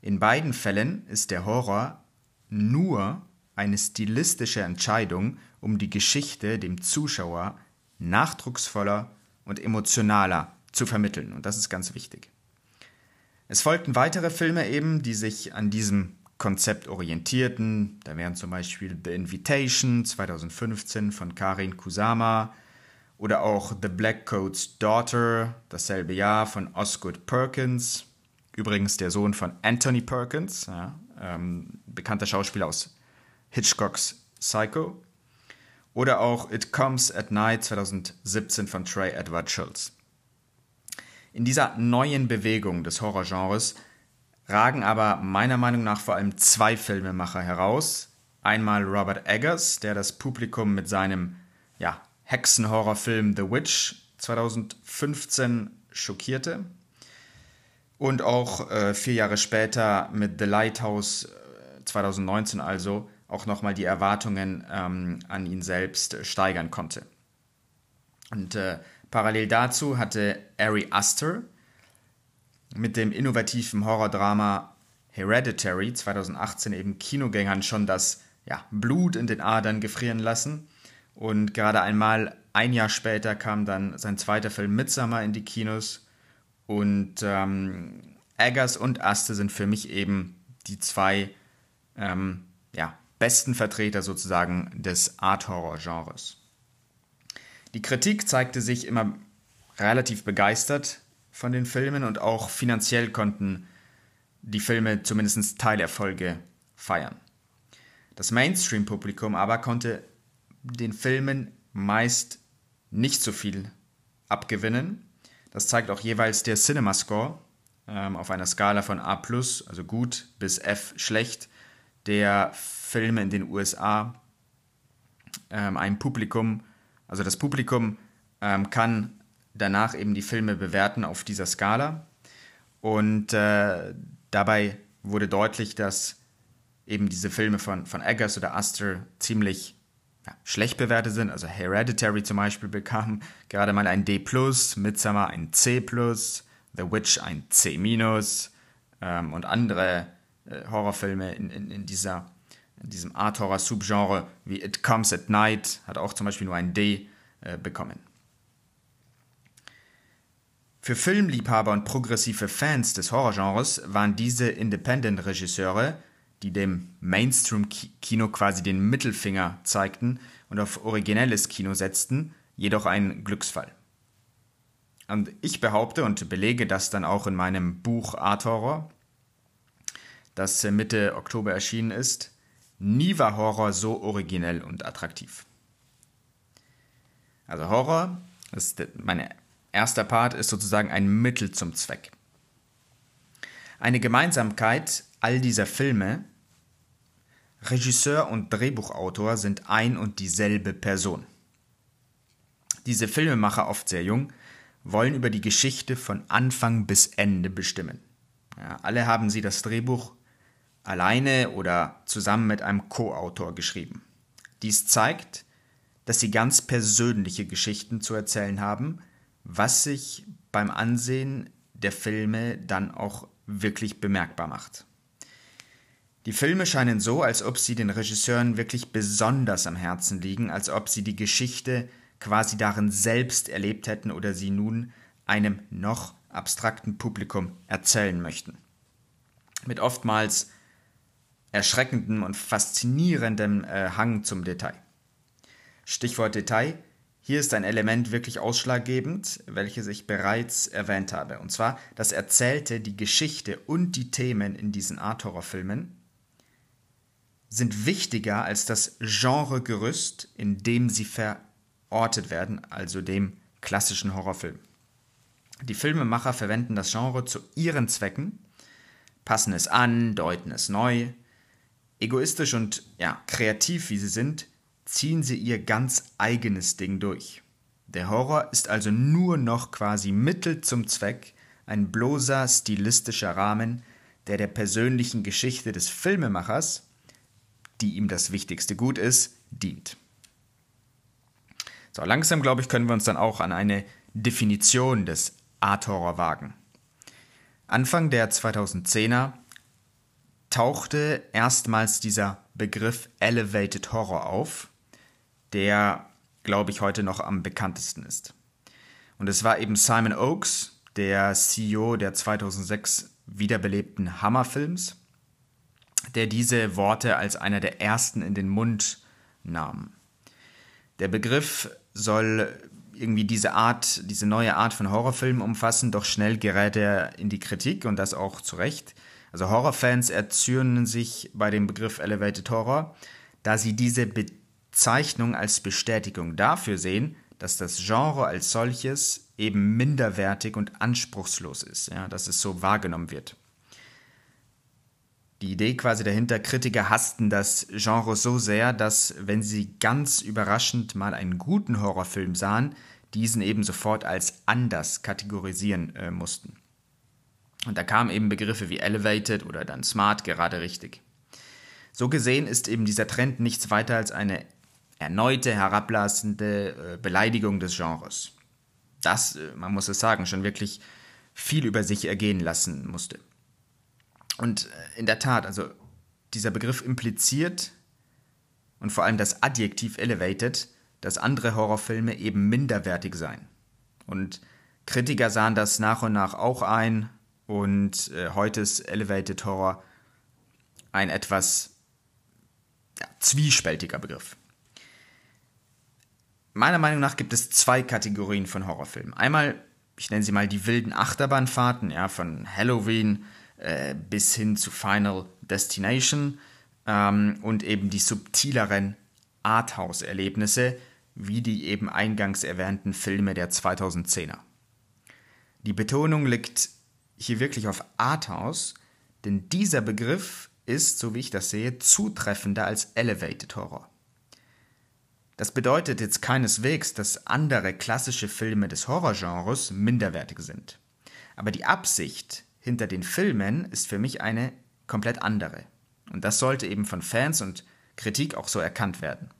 Speaker 3: In beiden Fällen ist der Horror nur eine stilistische Entscheidung, um die Geschichte dem Zuschauer nachdrucksvoller und emotionaler zu vermitteln. Und das ist ganz wichtig. Es folgten weitere Filme eben, die sich an diesem Konzept orientierten. Da wären zum Beispiel The Invitation 2015 von Karin Kusama oder auch The Black Coat's Daughter dasselbe Jahr von Osgood Perkins. Übrigens der Sohn von Anthony Perkins, ja, ähm, bekannter Schauspieler aus Hitchcocks Psycho. Oder auch It Comes at Night 2017 von Trey Edward Schultz. In dieser neuen Bewegung des Horrorgenres ragen aber meiner Meinung nach vor allem zwei Filmemacher heraus. Einmal Robert Eggers, der das Publikum mit seinem ja, Hexenhorrorfilm The Witch 2015 schockierte. Und auch äh, vier Jahre später mit The Lighthouse 2019 äh, also auch nochmal die Erwartungen ähm, an ihn selbst steigern konnte. Und äh, parallel dazu hatte Ari Aster mit dem innovativen Horrordrama Hereditary 2018 eben Kinogängern schon das ja, Blut in den Adern gefrieren lassen. Und gerade einmal ein Jahr später kam dann sein zweiter Film Midsummer in die Kinos. Und ähm, Eggers und Aste sind für mich eben die zwei ähm, ja, besten Vertreter sozusagen des Art-Horror-Genres. Die Kritik zeigte sich immer relativ begeistert von den Filmen und auch finanziell konnten die Filme zumindest Teilerfolge feiern. Das Mainstream-Publikum aber konnte den Filmen meist nicht so viel abgewinnen. Das zeigt auch jeweils der Cinema-Score ähm, auf einer Skala von A, also gut, bis F schlecht, der Filme in den USA ähm, ein Publikum, also das Publikum ähm, kann danach eben die Filme bewerten auf dieser Skala. Und äh, dabei wurde deutlich, dass eben diese Filme von, von Eggers oder Astor ziemlich ja, schlecht bewertet sind. Also Hereditary zum Beispiel bekam gerade mal ein D+, Midsummer ein C+, The Witch ein C- ähm, und andere äh, Horrorfilme in, in, in dieser in diesem Art-Horror-Subgenre wie It Comes at Night hat auch zum Beispiel nur ein D äh, bekommen. Für Filmliebhaber und progressive Fans des Horrorgenres waren diese Independent-Regisseure, die dem Mainstream-Kino quasi den Mittelfinger zeigten und auf originelles Kino setzten, jedoch ein Glücksfall. Und ich behaupte und belege das dann auch in meinem Buch Art Horror, das Mitte Oktober erschienen ist, Nie war Horror so originell und attraktiv. Also Horror, ist mein erster Part, ist sozusagen ein Mittel zum Zweck. Eine Gemeinsamkeit all dieser Filme, Regisseur und Drehbuchautor sind ein und dieselbe Person. Diese Filmemacher, oft sehr jung, wollen über die Geschichte von Anfang bis Ende bestimmen. Ja, alle haben sie das Drehbuch alleine oder zusammen mit einem Co-Autor geschrieben. Dies zeigt, dass sie ganz persönliche Geschichten zu erzählen haben, was sich beim Ansehen der Filme dann auch wirklich bemerkbar macht. Die Filme scheinen so, als ob sie den Regisseuren wirklich besonders am Herzen liegen, als ob sie die Geschichte quasi darin selbst erlebt hätten oder sie nun einem noch abstrakten Publikum erzählen möchten. Mit oftmals erschreckendem und faszinierendem äh, Hang zum Detail. Stichwort Detail. Hier ist ein Element wirklich ausschlaggebend, welches ich bereits erwähnt habe. Und zwar das Erzählte, die Geschichte und die Themen in diesen Art-Horror-Filmen sind wichtiger als das Genregerüst, in dem sie verortet werden, also dem klassischen Horrorfilm. Die Filmemacher verwenden das Genre zu ihren Zwecken, passen es an, deuten es neu. Egoistisch und ja, kreativ wie sie sind, ziehen sie ihr ganz eigenes Ding durch. Der Horror ist also nur noch quasi Mittel zum Zweck, ein bloßer stilistischer Rahmen, der der persönlichen Geschichte des Filmemachers, die ihm das wichtigste Gut ist, dient. So, langsam, glaube ich, können wir uns dann auch an eine Definition des Art Horror wagen. Anfang der 2010er tauchte erstmals dieser Begriff Elevated Horror auf, der, glaube ich, heute noch am bekanntesten ist. Und es war eben Simon Oakes, der CEO der 2006 wiederbelebten Hammerfilms, der diese Worte als einer der ersten in den Mund nahm. Der Begriff soll irgendwie diese Art, diese neue Art von Horrorfilmen umfassen, doch schnell gerät er in die Kritik und das auch zu Recht. Also Horrorfans erzürnen sich bei dem Begriff Elevated Horror, da sie diese Bezeichnung als Bestätigung dafür sehen, dass das Genre als solches eben minderwertig und anspruchslos ist, ja, dass es so wahrgenommen wird. Die Idee quasi dahinter, Kritiker hassten das Genre so sehr, dass, wenn sie ganz überraschend mal einen guten Horrorfilm sahen, diesen eben sofort als anders kategorisieren äh, mussten. Und da kamen eben Begriffe wie Elevated oder dann Smart gerade richtig. So gesehen ist eben dieser Trend nichts weiter als eine erneute herablassende äh, Beleidigung des Genres. Das, äh, man muss es sagen, schon wirklich viel über sich ergehen lassen musste. Und äh, in der Tat, also dieser Begriff impliziert und vor allem das Adjektiv elevated, dass andere Horrorfilme eben minderwertig seien. Und Kritiker sahen das nach und nach auch ein und äh, heute ist Elevated Horror ein etwas ja, zwiespältiger Begriff. Meiner Meinung nach gibt es zwei Kategorien von Horrorfilmen. Einmal, ich nenne sie mal die wilden Achterbahnfahrten, ja, von Halloween äh, bis hin zu Final Destination ähm, und eben die subtileren Arthouse-Erlebnisse, wie die eben eingangs erwähnten Filme der 2010er. Die Betonung liegt hier wirklich auf Arthouse, denn dieser Begriff ist, so wie ich das sehe, zutreffender als Elevated Horror. Das bedeutet jetzt keineswegs, dass andere klassische Filme des Horrorgenres minderwertig sind. Aber die Absicht hinter den Filmen ist für mich eine komplett andere. Und das sollte eben von Fans und Kritik auch so erkannt werden.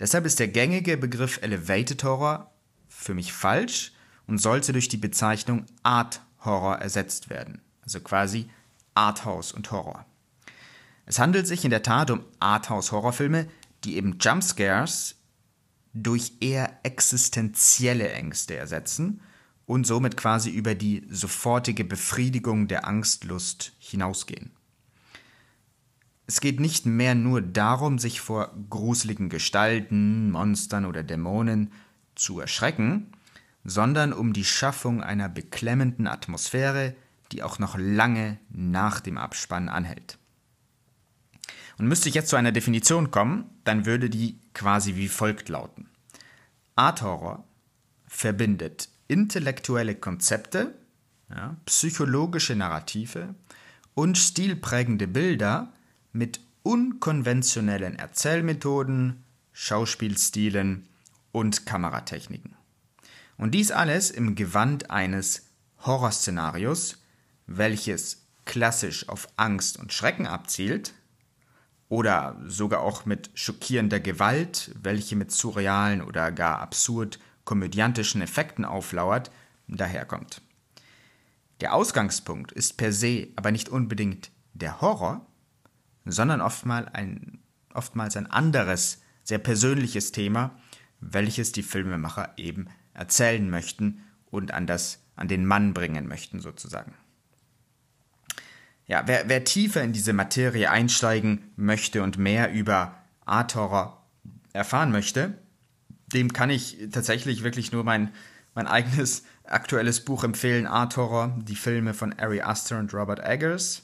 Speaker 3: Deshalb ist der gängige Begriff Elevated Horror für mich falsch und sollte durch die Bezeichnung Art Horror ersetzt werden. Also quasi Arthouse und Horror. Es handelt sich in der Tat um Arthouse-Horrorfilme, die eben Jumpscares durch eher existenzielle Ängste ersetzen und somit quasi über die sofortige Befriedigung der Angstlust hinausgehen. Es geht nicht mehr nur darum, sich vor gruseligen Gestalten, Monstern oder Dämonen zu erschrecken, sondern um die Schaffung einer beklemmenden Atmosphäre, die auch noch lange nach dem Abspann anhält. Und müsste ich jetzt zu einer Definition kommen, dann würde die quasi wie folgt lauten. Art Horror verbindet intellektuelle Konzepte, ja, psychologische Narrative und stilprägende Bilder mit unkonventionellen Erzählmethoden, Schauspielstilen und Kameratechniken. Und dies alles im Gewand eines Horrorszenarios, welches klassisch auf Angst und Schrecken abzielt, oder sogar auch mit schockierender Gewalt, welche mit surrealen oder gar absurd komödiantischen Effekten auflauert, daherkommt. Der Ausgangspunkt ist per se aber nicht unbedingt der Horror, sondern oftmals ein, oftmals ein anderes, sehr persönliches Thema, welches die Filmemacher eben erzählen möchten und an, das, an den Mann bringen möchten, sozusagen. Ja, wer, wer tiefer in diese Materie einsteigen möchte und mehr über Art Horror erfahren möchte, dem kann ich tatsächlich wirklich nur mein, mein eigenes aktuelles Buch empfehlen, Art Horror, die Filme von Ari Aster und Robert Eggers.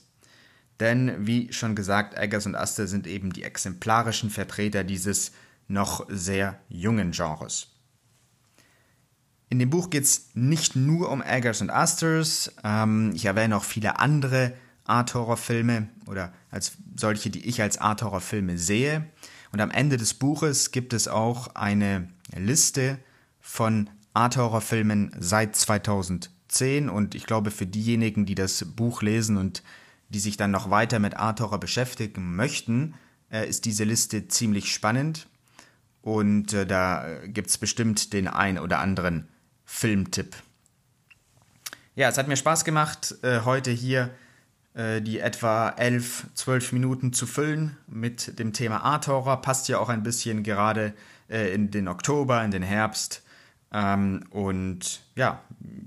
Speaker 3: Denn, wie schon gesagt, Eggers und Aster sind eben die exemplarischen Vertreter dieses noch sehr jungen Genres. in dem Buch geht es nicht nur um Eggers und Asters. Ähm, ich erwähne auch viele andere Art-Horror-Filme oder als solche, die ich als Art-Horror-Filme sehe. Und am Ende des Buches gibt es auch eine Liste von Art-Horror-Filmen seit 2010. Und ich glaube, für diejenigen, die das Buch lesen und die sich dann noch weiter mit Art-Horror beschäftigen möchten, äh, ist diese Liste ziemlich spannend. Und äh, da gibt es bestimmt den ein oder anderen Filmtipp. Ja, es hat mir Spaß gemacht, äh, heute hier die etwa 11, 12 Minuten zu füllen mit dem Thema Art Horror. Passt ja auch ein bisschen gerade äh, in den Oktober, in den Herbst. Ähm, und ja,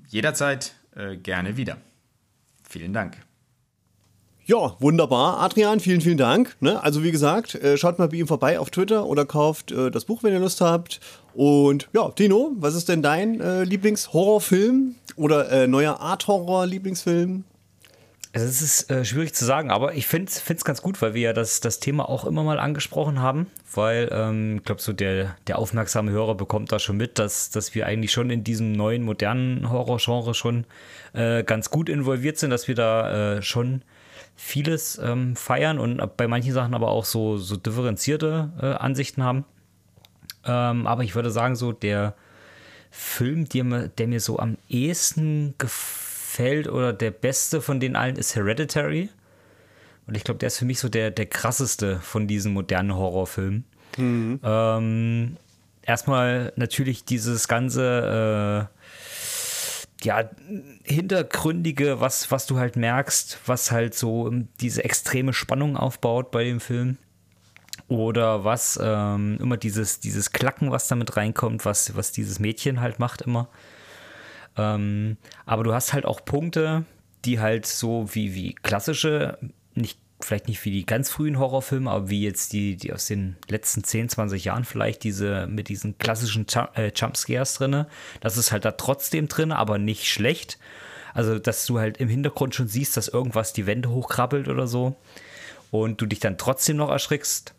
Speaker 3: jederzeit äh, gerne wieder. Vielen Dank.
Speaker 1: Ja, wunderbar. Adrian, vielen, vielen Dank. Ne? Also wie gesagt, äh, schaut mal bei ihm vorbei auf Twitter oder kauft äh, das Buch, wenn ihr Lust habt. Und ja, Tino, was ist denn dein äh, Lieblingshorrorfilm oder äh, neuer Art-Horror-Lieblingsfilm?
Speaker 2: Also es ist äh, schwierig zu sagen, aber ich finde es ganz gut, weil wir ja das, das Thema auch immer mal angesprochen haben, weil ähm, ich glaube, so der, der aufmerksame Hörer bekommt da schon mit, dass, dass wir eigentlich schon in diesem neuen, modernen Horrorgenre schon äh, ganz gut involviert sind, dass wir da äh, schon vieles ähm, feiern und bei manchen Sachen aber auch so, so differenzierte äh, Ansichten haben. Ähm, aber ich würde sagen, so der Film, der, der mir so am ehesten gefällt oder der beste von den allen ist Hereditary. Und ich glaube, der ist für mich so der, der krasseste von diesen modernen Horrorfilmen. Mhm. Ähm, erstmal natürlich dieses ganze äh, ja, hintergründige, was, was du halt merkst, was halt so diese extreme Spannung aufbaut bei dem Film. Oder was ähm, immer dieses, dieses Klacken, was damit reinkommt, was, was dieses Mädchen halt macht immer. Ähm, aber du hast halt auch Punkte, die halt so wie, wie klassische, nicht vielleicht nicht wie die ganz frühen Horrorfilme, aber wie jetzt die, die aus den letzten 10, 20 Jahren vielleicht diese mit diesen klassischen äh, Jumpscares drin. Das ist halt da trotzdem drin, aber nicht schlecht. Also, dass du halt im Hintergrund schon siehst, dass irgendwas die Wände hochkrabbelt oder so und du dich dann trotzdem noch erschrickst.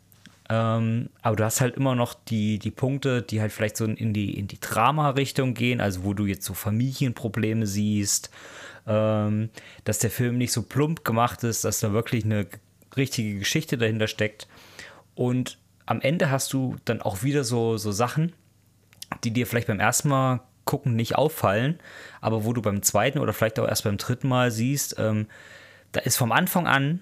Speaker 2: Ähm, aber du hast halt immer noch die, die Punkte, die halt vielleicht so in die, in die Drama-Richtung gehen, also wo du jetzt so Familienprobleme siehst, ähm, dass der Film nicht so plump gemacht ist, dass da wirklich eine richtige Geschichte dahinter steckt. Und am Ende hast du dann auch wieder so, so Sachen, die dir vielleicht beim ersten Mal gucken nicht auffallen, aber wo du beim zweiten oder vielleicht auch erst beim dritten Mal siehst, ähm, da ist vom Anfang an,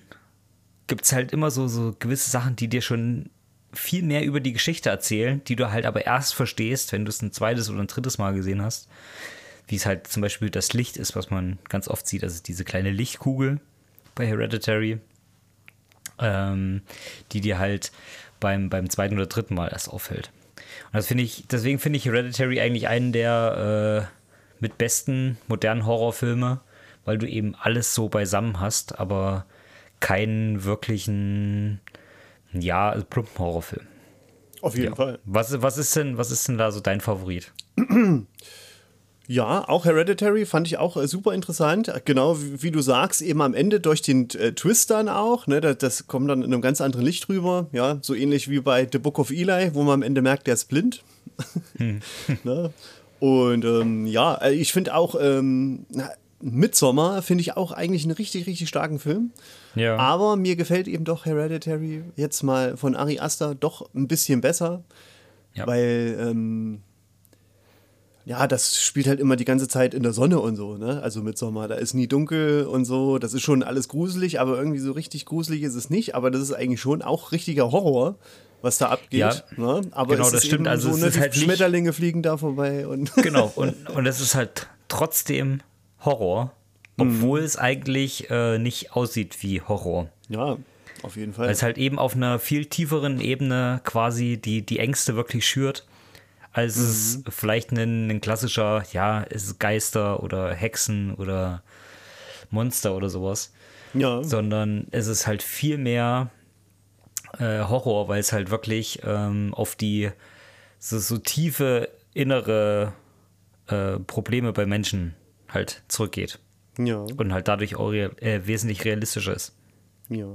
Speaker 2: gibt es halt immer so, so gewisse Sachen, die dir schon viel mehr über die Geschichte erzählen, die du halt aber erst verstehst, wenn du es ein zweites oder ein drittes Mal gesehen hast wie es halt zum Beispiel das Licht ist, was man ganz oft sieht, also diese kleine Lichtkugel bei Hereditary, ähm, die dir halt beim, beim zweiten oder dritten Mal erst auffällt. Und das finde ich, deswegen finde ich Hereditary eigentlich einen der äh, mit besten modernen Horrorfilme, weil du eben alles so beisammen hast, aber keinen wirklichen, ja, also plumpen Horrorfilm.
Speaker 1: Auf jeden ja. Fall.
Speaker 2: Was, was, ist denn, was ist denn da so dein Favorit?
Speaker 1: Ja, auch Hereditary fand ich auch äh, super interessant. Genau wie, wie, du sagst, eben am Ende durch den äh, Twist dann auch. Ne, das, das, kommt dann in einem ganz anderen Licht rüber. Ja, so ähnlich wie bei The Book of Eli, wo man am Ende merkt, der ist blind. Hm. ne? Und ähm, ja, äh, ich finde auch ähm, Midsommar finde ich auch eigentlich einen richtig, richtig starken Film. Ja. Aber mir gefällt eben doch Hereditary jetzt mal von Ari Aster doch ein bisschen besser. Ja. Weil ähm, ja, das spielt halt immer die ganze Zeit in der Sonne und so, ne? Also mit Sommer, da ist nie dunkel und so. Das ist schon alles gruselig, aber irgendwie so richtig gruselig ist es nicht. Aber das ist eigentlich schon auch richtiger Horror, was da abgeht. Ja,
Speaker 2: ne? Aber genau, das stimmt. Also so, ne, halt
Speaker 1: Schmetterlinge fliegen da vorbei und
Speaker 2: genau. Und und es ist halt trotzdem Horror, obwohl mhm. es eigentlich äh, nicht aussieht wie Horror.
Speaker 1: Ja. Auf jeden Fall.
Speaker 2: Weil es halt eben auf einer viel tieferen Ebene quasi die, die Ängste wirklich schürt als mhm. es vielleicht ein, ein klassischer, ja, ist Geister oder Hexen oder Monster oder sowas. Ja. Sondern es ist halt viel mehr äh, Horror, weil es halt wirklich ähm, auf die so, so tiefe innere äh, Probleme bei Menschen halt zurückgeht. Ja. Und halt dadurch auch äh, wesentlich realistischer ist.
Speaker 1: Ja.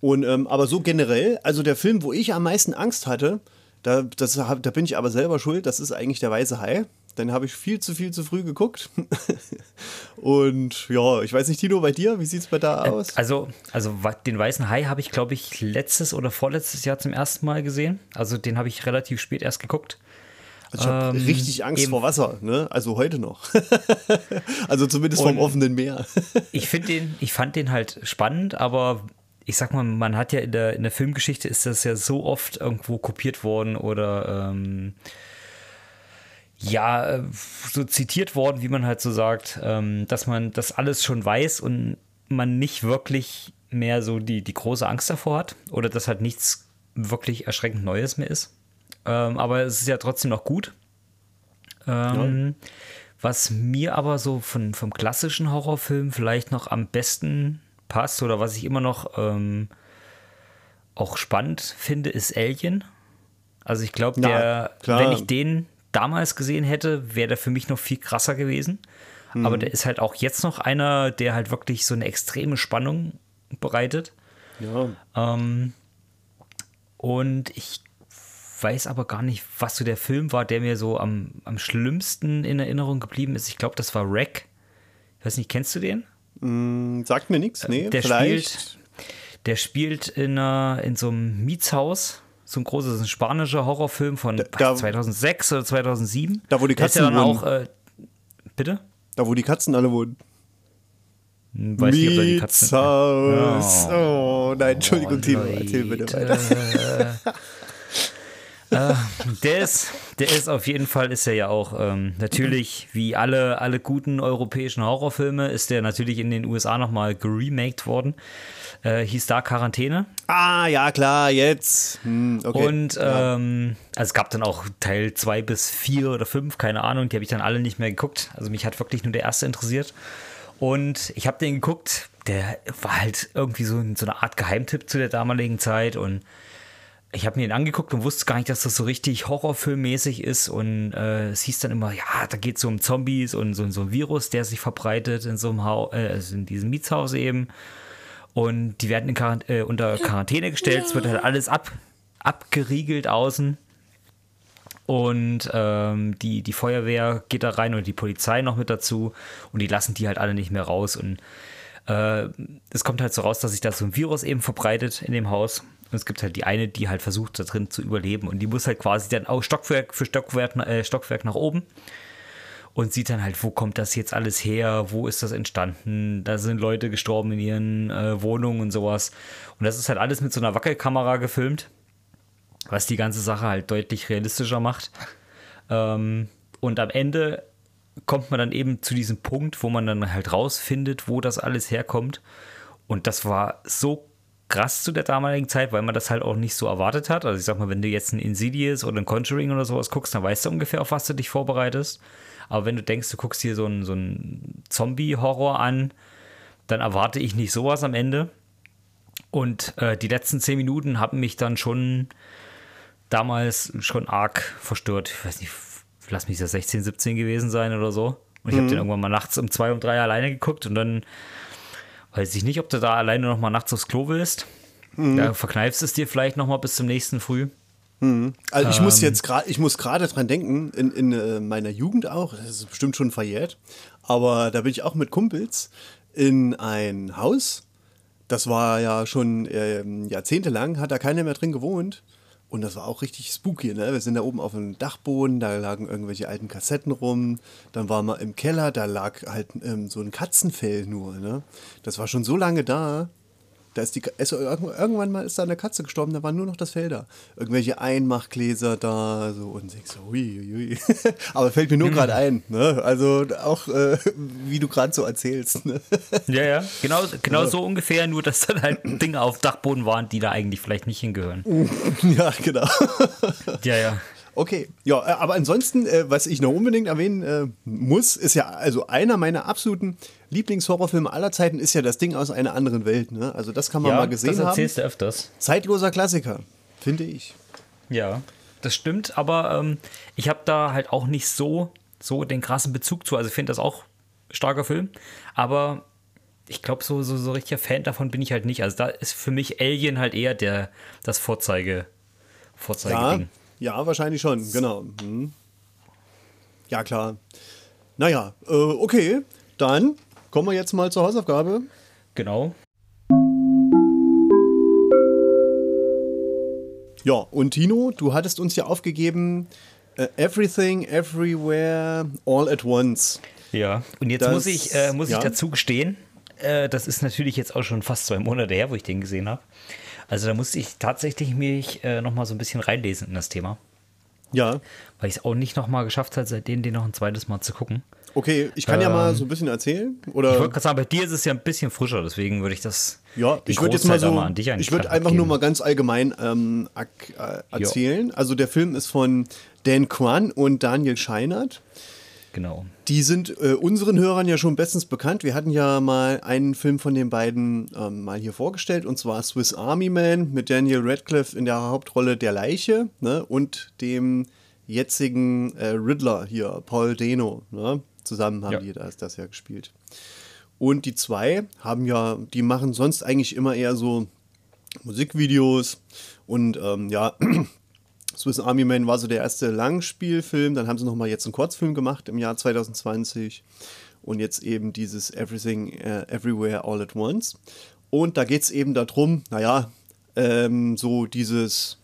Speaker 1: Und ähm, aber so generell, also der Film, wo ich am meisten Angst hatte, da, das, da bin ich aber selber schuld. Das ist eigentlich der weiße Hai. Den habe ich viel zu viel zu früh geguckt. Und ja, ich weiß nicht, Tino, bei dir, wie sieht es bei da
Speaker 2: Äh,
Speaker 1: aus?
Speaker 2: Also, also den Weißen Hai habe ich, glaube ich, letztes oder vorletztes Jahr zum ersten Mal gesehen. Also den habe ich relativ spät erst geguckt.
Speaker 1: Also ich habe
Speaker 2: ähm,
Speaker 1: richtig Angst
Speaker 2: eben-
Speaker 1: vor Wasser, ne? Also heute noch. also zumindest vom offenen Meer.
Speaker 2: Ich finde den, ich fand den halt spannend, aber ich sag mal, man hat ja in der, in der Filmgeschichte ist das ja so oft irgendwo kopiert worden oder ähm, ja, so zitiert worden, wie man halt so sagt, ähm, dass man das alles schon weiß und man nicht wirklich mehr so die, die große Angst davor hat oder dass halt nichts wirklich erschreckend Neues mehr ist. Ähm, aber es ist ja trotzdem noch gut. Ähm, Was mir aber so von, vom klassischen Horrorfilm vielleicht noch am besten passt oder was ich immer noch ähm, auch spannend finde, ist Alien. Also ich glaube,
Speaker 1: Ja,
Speaker 2: wenn ich den damals gesehen hätte, wäre der für mich noch viel krasser gewesen.
Speaker 1: Hm.
Speaker 2: Aber der ist halt auch jetzt noch einer, der halt wirklich so eine extreme Spannung bereitet.
Speaker 1: Ja.
Speaker 2: Ähm, und ich weiß aber gar nicht, was so der Film war, der mir so am, am schlimmsten in Erinnerung geblieben ist. Ich glaube, das war Wreck. Ich weiß nicht, kennst du den?
Speaker 1: Hm, Sagt mir nichts, nee,
Speaker 2: der
Speaker 1: vielleicht.
Speaker 2: spielt, der spielt in, einer, in so einem Mietshaus. So ein großes, ein spanischer Horrorfilm von
Speaker 1: da-
Speaker 2: 2006 oder 2007.
Speaker 1: Da, wo die
Speaker 2: ja
Speaker 1: Katzen
Speaker 2: dann
Speaker 1: wohnen.
Speaker 2: auch, äh, bitte?
Speaker 1: Da, wo die Katzen alle wohnen.
Speaker 2: Hm, Weiß nicht, ob da die Katzen.
Speaker 1: Mietshaus. Oh, nein, Entschuldigung,
Speaker 2: Oh,
Speaker 1: Tino, erzähl bitte
Speaker 2: Leute.
Speaker 1: weiter.
Speaker 2: Der ist, der ist auf jeden Fall, ist er ja auch ähm, natürlich, wie alle, alle guten europäischen Horrorfilme, ist der natürlich in den USA nochmal geremaked worden. Äh, hieß da Quarantäne.
Speaker 1: Ah, ja, klar, jetzt. Hm, okay.
Speaker 2: Und ähm, also es gab dann auch Teil 2 bis 4 oder 5, keine Ahnung, die habe ich dann alle nicht mehr geguckt. Also mich hat wirklich nur der erste interessiert. Und ich habe den geguckt, der war halt irgendwie so, so eine Art Geheimtipp zu der damaligen Zeit und ich habe mir den angeguckt und wusste gar nicht, dass das so richtig horrorfilmmäßig ist. Und äh, es hieß dann immer, ja, da geht es so um Zombies und so, so ein Virus, der sich verbreitet in so einem Haus, äh, also in diesem Mietshaus eben. Und die werden Quarant äh, unter Quarantäne gestellt. Es wird halt alles ab abgeriegelt außen. Und ähm, die, die Feuerwehr geht da rein und die Polizei noch mit dazu. Und die lassen die halt alle nicht mehr raus. Und äh, es kommt halt so raus, dass sich da so ein Virus eben verbreitet in dem Haus. Und es gibt halt die eine, die halt versucht, da drin zu überleben. Und die muss halt quasi dann auch Stockwerk für Stockwerk, äh, Stockwerk nach oben und sieht dann halt, wo kommt das jetzt alles her, wo ist das entstanden, da sind Leute gestorben in ihren äh, Wohnungen und sowas. Und das ist halt alles mit so einer Wackelkamera gefilmt, was die ganze Sache halt deutlich realistischer macht. Ähm, und am Ende kommt man dann eben zu diesem Punkt, wo man dann halt rausfindet, wo das alles herkommt. Und das war so krass zu der damaligen Zeit, weil man das halt auch nicht so erwartet hat. Also ich sag mal, wenn du jetzt ein Insidious oder ein Conjuring oder sowas guckst, dann weißt du ungefähr, auf was du dich vorbereitest. Aber wenn du denkst, du guckst hier so einen, so einen Zombie-Horror an, dann erwarte ich nicht sowas am Ende. Und äh, die letzten zehn Minuten haben mich dann schon damals schon arg verstört. Ich weiß nicht, lass mich das 16, 17 gewesen sein oder so. Und ich habe den irgendwann mal nachts um zwei, um drei alleine geguckt und dann weiß ich nicht, ob du da alleine noch mal nachts aufs Klo willst. Da verkneifst es dir vielleicht noch mal bis zum nächsten Früh.
Speaker 1: Also ich
Speaker 2: Ähm.
Speaker 1: muss jetzt gerade, ich muss gerade dran denken, in, in äh, meiner Jugend auch, das ist bestimmt schon verjährt, aber da bin ich auch mit Kumpels in ein Haus, das war ja schon ähm, jahrzehntelang, hat da keiner mehr drin gewohnt und das war auch richtig spooky, ne? Wir sind da oben auf dem Dachboden, da lagen irgendwelche alten Kassetten rum, dann waren wir im Keller, da lag halt ähm, so ein Katzenfell nur, ne? Das war schon so lange da, da ist die, ist, irgendwann mal ist da eine Katze gestorben, da war nur noch das Fell da. Irgendwelche Einmachgläser da, so und ich so, hui, hui. Aber fällt mir nur gerade ein, ne? Also auch, äh, wie du gerade so erzählst, ne?
Speaker 2: Ja, ja. Genau, genau so ungefähr, nur dass dann halt Dinge auf Dachboden waren, die da eigentlich vielleicht nicht hingehören.
Speaker 1: ja, genau.
Speaker 2: Ja, ja.
Speaker 1: Okay, ja, äh, aber ansonsten, äh, was ich noch unbedingt erwähnen äh, muss, ist ja, also einer meiner absoluten Lieblingshorrorfilme aller Zeiten ist ja das Ding aus einer anderen Welt, ne? Also das kann man
Speaker 2: ja,
Speaker 1: mal gesehen
Speaker 2: das
Speaker 1: haben.
Speaker 2: erzählst du öfters.
Speaker 1: Zeitloser Klassiker, finde ich.
Speaker 2: Ja, das stimmt, aber ähm, ich habe da halt auch nicht so, so den krassen Bezug zu. Also ich finde das auch starker Film, aber ich glaube, so, so, so richtiger Fan davon bin ich halt nicht. Also da ist für mich Alien halt eher der, das Vorzeige, Vorzeigeding.
Speaker 1: ja, wahrscheinlich schon, genau. Mhm. Ja, klar. Naja, äh, okay. Dann kommen wir jetzt mal zur Hausaufgabe.
Speaker 2: Genau.
Speaker 1: Ja, und Tino, du hattest uns ja aufgegeben, uh, Everything, Everywhere, All at Once.
Speaker 2: Ja, und jetzt
Speaker 1: Das-
Speaker 2: muss ich, äh, muss
Speaker 1: ja.
Speaker 2: ich dazu gestehen, äh, das ist natürlich jetzt auch schon fast zwei Monate her, wo ich den gesehen habe. Also da musste ich tatsächlich mich äh, nochmal so ein bisschen reinlesen in das Thema,
Speaker 1: Ja,
Speaker 2: weil ich es auch nicht nochmal geschafft habe, seitdem den noch ein zweites Mal zu gucken.
Speaker 1: okay. Ich kann ja mal so ein bisschen erzählen. Oder
Speaker 2: Ich wollte gerade sagen, bei dir ist es ja ein bisschen frischer, deswegen würde ich das.
Speaker 1: Ja, ich würde jetzt mal so,
Speaker 2: an dich
Speaker 1: ich würde einfach nur
Speaker 2: abgeben.
Speaker 1: mal ganz allgemein ähm, äh, erzählen. Also der Film ist von Dan Kwan und Daniel Scheinert.
Speaker 2: Genau.
Speaker 1: Die sind äh, unseren Hörern ja schon bestens bekannt. Wir hatten ja mal einen Film von den beiden ähm, mal hier vorgestellt, und zwar Swiss Army Man mit Daniel Radcliffe in der Hauptrolle der Leiche ne, und dem jetzigen äh, Riddler hier, Paul Dano. Ne? Zusammen haben
Speaker 2: Ja.
Speaker 1: die das, das ja gespielt. Und die zwei haben ja, die machen sonst eigentlich immer eher so Musikvideos und ähm, ja, Swiss Army Man war so der erste Langspielfilm, dann haben sie nochmal jetzt einen Kurzfilm gemacht im Jahr 2020 und jetzt eben dieses Everything äh, Everywhere All at Once. Und da geht es eben darum, naja, ähm, so dieses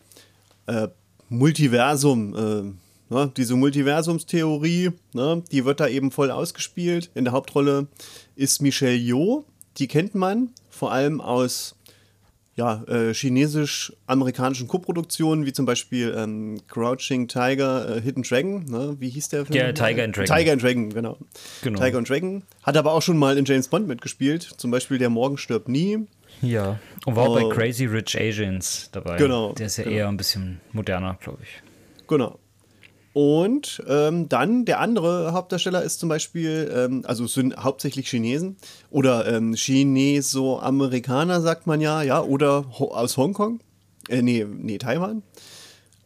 Speaker 1: äh, Multiversum, äh, ne, diese Multiversumstheorie, ne, die wird da eben voll ausgespielt. In der Hauptrolle ist Michelle Yeoh, die kennt man vor allem aus ja, äh, chinesisch-amerikanischen Koproduktionen, wie zum Beispiel ähm, Crouching Tiger, äh, Hidden Dragon, ne? wie hieß der Film?
Speaker 2: Ja, Tiger and Dragon.
Speaker 1: Tiger and Dragon, genau.
Speaker 2: Genau.
Speaker 1: Tiger and Dragon. Hat aber auch schon mal in James Bond mitgespielt, zum Beispiel Der Morgen stirbt nie.
Speaker 2: Ja. Und war auch
Speaker 1: Oh.
Speaker 2: bei Crazy Rich Asians dabei.
Speaker 1: Genau,
Speaker 2: Der ist ja
Speaker 1: genau.
Speaker 2: eher ein bisschen moderner, glaube ich.
Speaker 1: Genau. Und ähm, dann der andere Hauptdarsteller ist zum Beispiel, ähm, also es sind hauptsächlich Chinesen oder ähm, Chineso-Amerikaner, sagt man ja, ja, oder ho aus Hongkong, äh, nee, nee, Taiwan.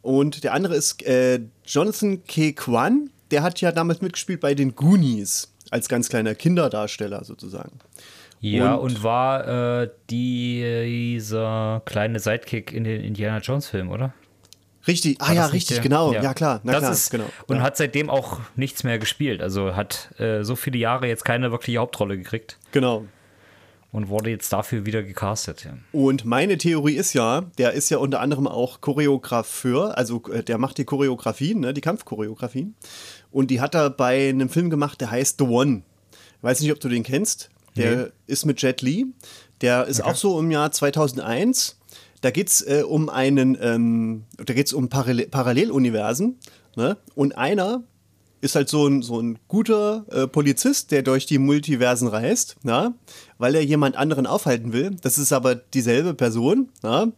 Speaker 1: Und der andere ist äh, Jonathan K. Kwan, der hat ja damals mitgespielt bei den Goonies als ganz kleiner Kinderdarsteller sozusagen.
Speaker 2: Ja,
Speaker 1: Und-
Speaker 2: und, war äh, dieser kleine Sidekick in den Indiana Jones Film, oder?
Speaker 1: Richtig, ah ja, richtig,
Speaker 2: der?
Speaker 1: genau, ja, klar, na
Speaker 2: das
Speaker 1: klar,
Speaker 2: ist,
Speaker 1: genau.
Speaker 2: Und
Speaker 1: ja.
Speaker 2: hat seitdem auch nichts mehr gespielt. Also hat äh, so viele Jahre jetzt keine wirkliche Hauptrolle gekriegt
Speaker 1: genau.
Speaker 2: und wurde jetzt dafür wieder gecastet. Ja.
Speaker 1: Und meine Theorie ist ja, der ist ja unter anderem auch Choreografeur, also äh, der macht die Choreografien, ne, die Kampfchoreografien. Und die hat er bei einem Film gemacht, der heißt The One. Weiß nicht, ob du den kennst. Der
Speaker 2: Nee.
Speaker 1: ist mit Jet Li. Der ist auch so im Jahr 2001. Da geht es äh, um einen, ähm, da geht es um Parallel Paralleluniversen. Ne? Und einer ist halt so ein, so ein guter äh, Polizist, der durch die Multiversen reist, na? weil er jemand anderen aufhalten will. Das ist aber dieselbe Person. Na?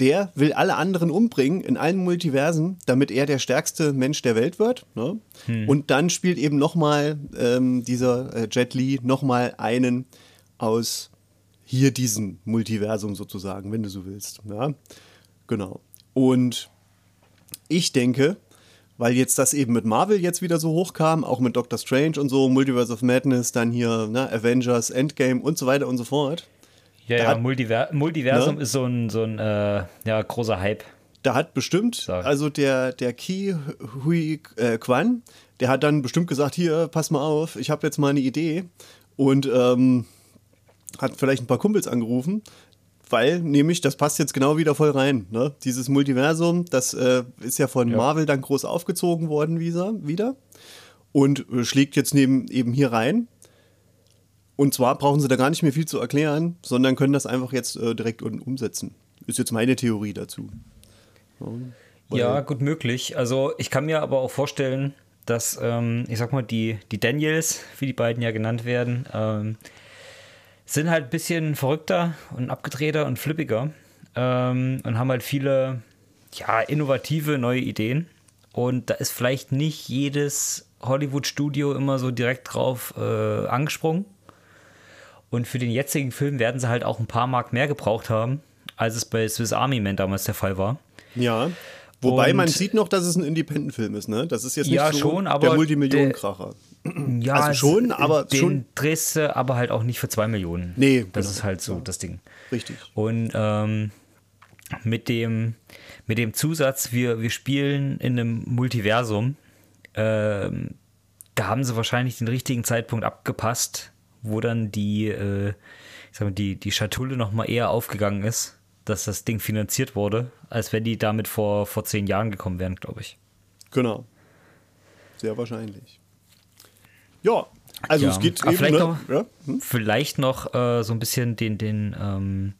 Speaker 1: Der will alle anderen umbringen in allen Multiversen, damit er der stärkste Mensch der Welt wird. Ne? Und dann spielt eben nochmal ähm, dieser äh, Jet Li nochmal einen aus hier diesem Multiversum sozusagen, wenn du so willst. Ja? Genau. Und ich denke, weil jetzt das eben mit Marvel jetzt wieder so hochkam, auch mit Doctor Strange und so, Multiverse of Madness, dann hier ne, Avengers, Endgame und so weiter und so fort.
Speaker 2: Ja, ja,
Speaker 1: hat-
Speaker 2: Multiver Multiversum
Speaker 1: Ne?
Speaker 2: ist so ein, so ein äh, ja, großer Hype.
Speaker 1: Da hat bestimmt,
Speaker 2: Sag.
Speaker 1: also der, der Ki Hui äh, Kwan, der hat dann bestimmt gesagt, hier, pass mal auf, ich habe jetzt mal eine Idee und ähm, hat vielleicht ein paar Kumpels angerufen, weil nämlich, das passt jetzt genau wieder voll rein. Ne? Dieses Multiversum, das äh, ist ja von
Speaker 2: Ja.
Speaker 1: Marvel dann groß aufgezogen worden wieder, wieder und äh, schlägt jetzt neben, eben hier rein. Und zwar brauchen sie da gar nicht mehr viel zu erklären, sondern können das einfach jetzt äh, direkt umsetzen. Ist jetzt meine Theorie dazu. Weil-
Speaker 2: Ja, gut möglich. Also ich kann mir aber auch vorstellen, dass, ähm, ich sag mal, die, die Daniels, wie die beiden ja genannt werden, ähm, sind halt ein bisschen verrückter und abgedrehter und flippiger ähm, und haben halt viele, ja, innovative neue Ideen. Und da ist vielleicht nicht jedes Hollywood-Studio immer so direkt drauf äh, angesprungen. Und für den jetzigen Film werden sie halt auch ein paar Mark mehr gebraucht haben, als es bei Swiss Army Man damals der Fall war.
Speaker 1: Ja. Wobei
Speaker 2: Und-
Speaker 1: man sieht noch, dass es ein Independent-Film ist, ne? Das ist jetzt nicht
Speaker 2: Ja,
Speaker 1: so
Speaker 2: schon, aber
Speaker 1: der Multimillionenkracher.
Speaker 2: Ja,
Speaker 1: Also schon, aber
Speaker 2: den
Speaker 1: schon-
Speaker 2: drehst du aber halt auch nicht für zwei Millionen.
Speaker 1: Nee,
Speaker 2: Das
Speaker 1: genau.
Speaker 2: ist halt so das Ding.
Speaker 1: Richtig.
Speaker 2: Und ähm, mit, dem, mit dem Zusatz, wir, wir spielen in einem Multiversum, Ähm, da haben sie wahrscheinlich den richtigen Zeitpunkt abgepasst, wo dann die, äh, ich sag mal, die, die Schatulle nochmal eher aufgegangen ist, dass das Ding finanziert wurde, als wenn die damit vor, vor zehn Jahren gekommen wären, glaube ich.
Speaker 1: Genau. Sehr wahrscheinlich. Ja, also
Speaker 2: Ja,
Speaker 1: es geht
Speaker 2: aber
Speaker 1: eben,
Speaker 2: vielleicht
Speaker 1: ne?
Speaker 2: noch-
Speaker 1: ja? hm?
Speaker 2: Vielleicht noch äh, so ein bisschen den, den ähm,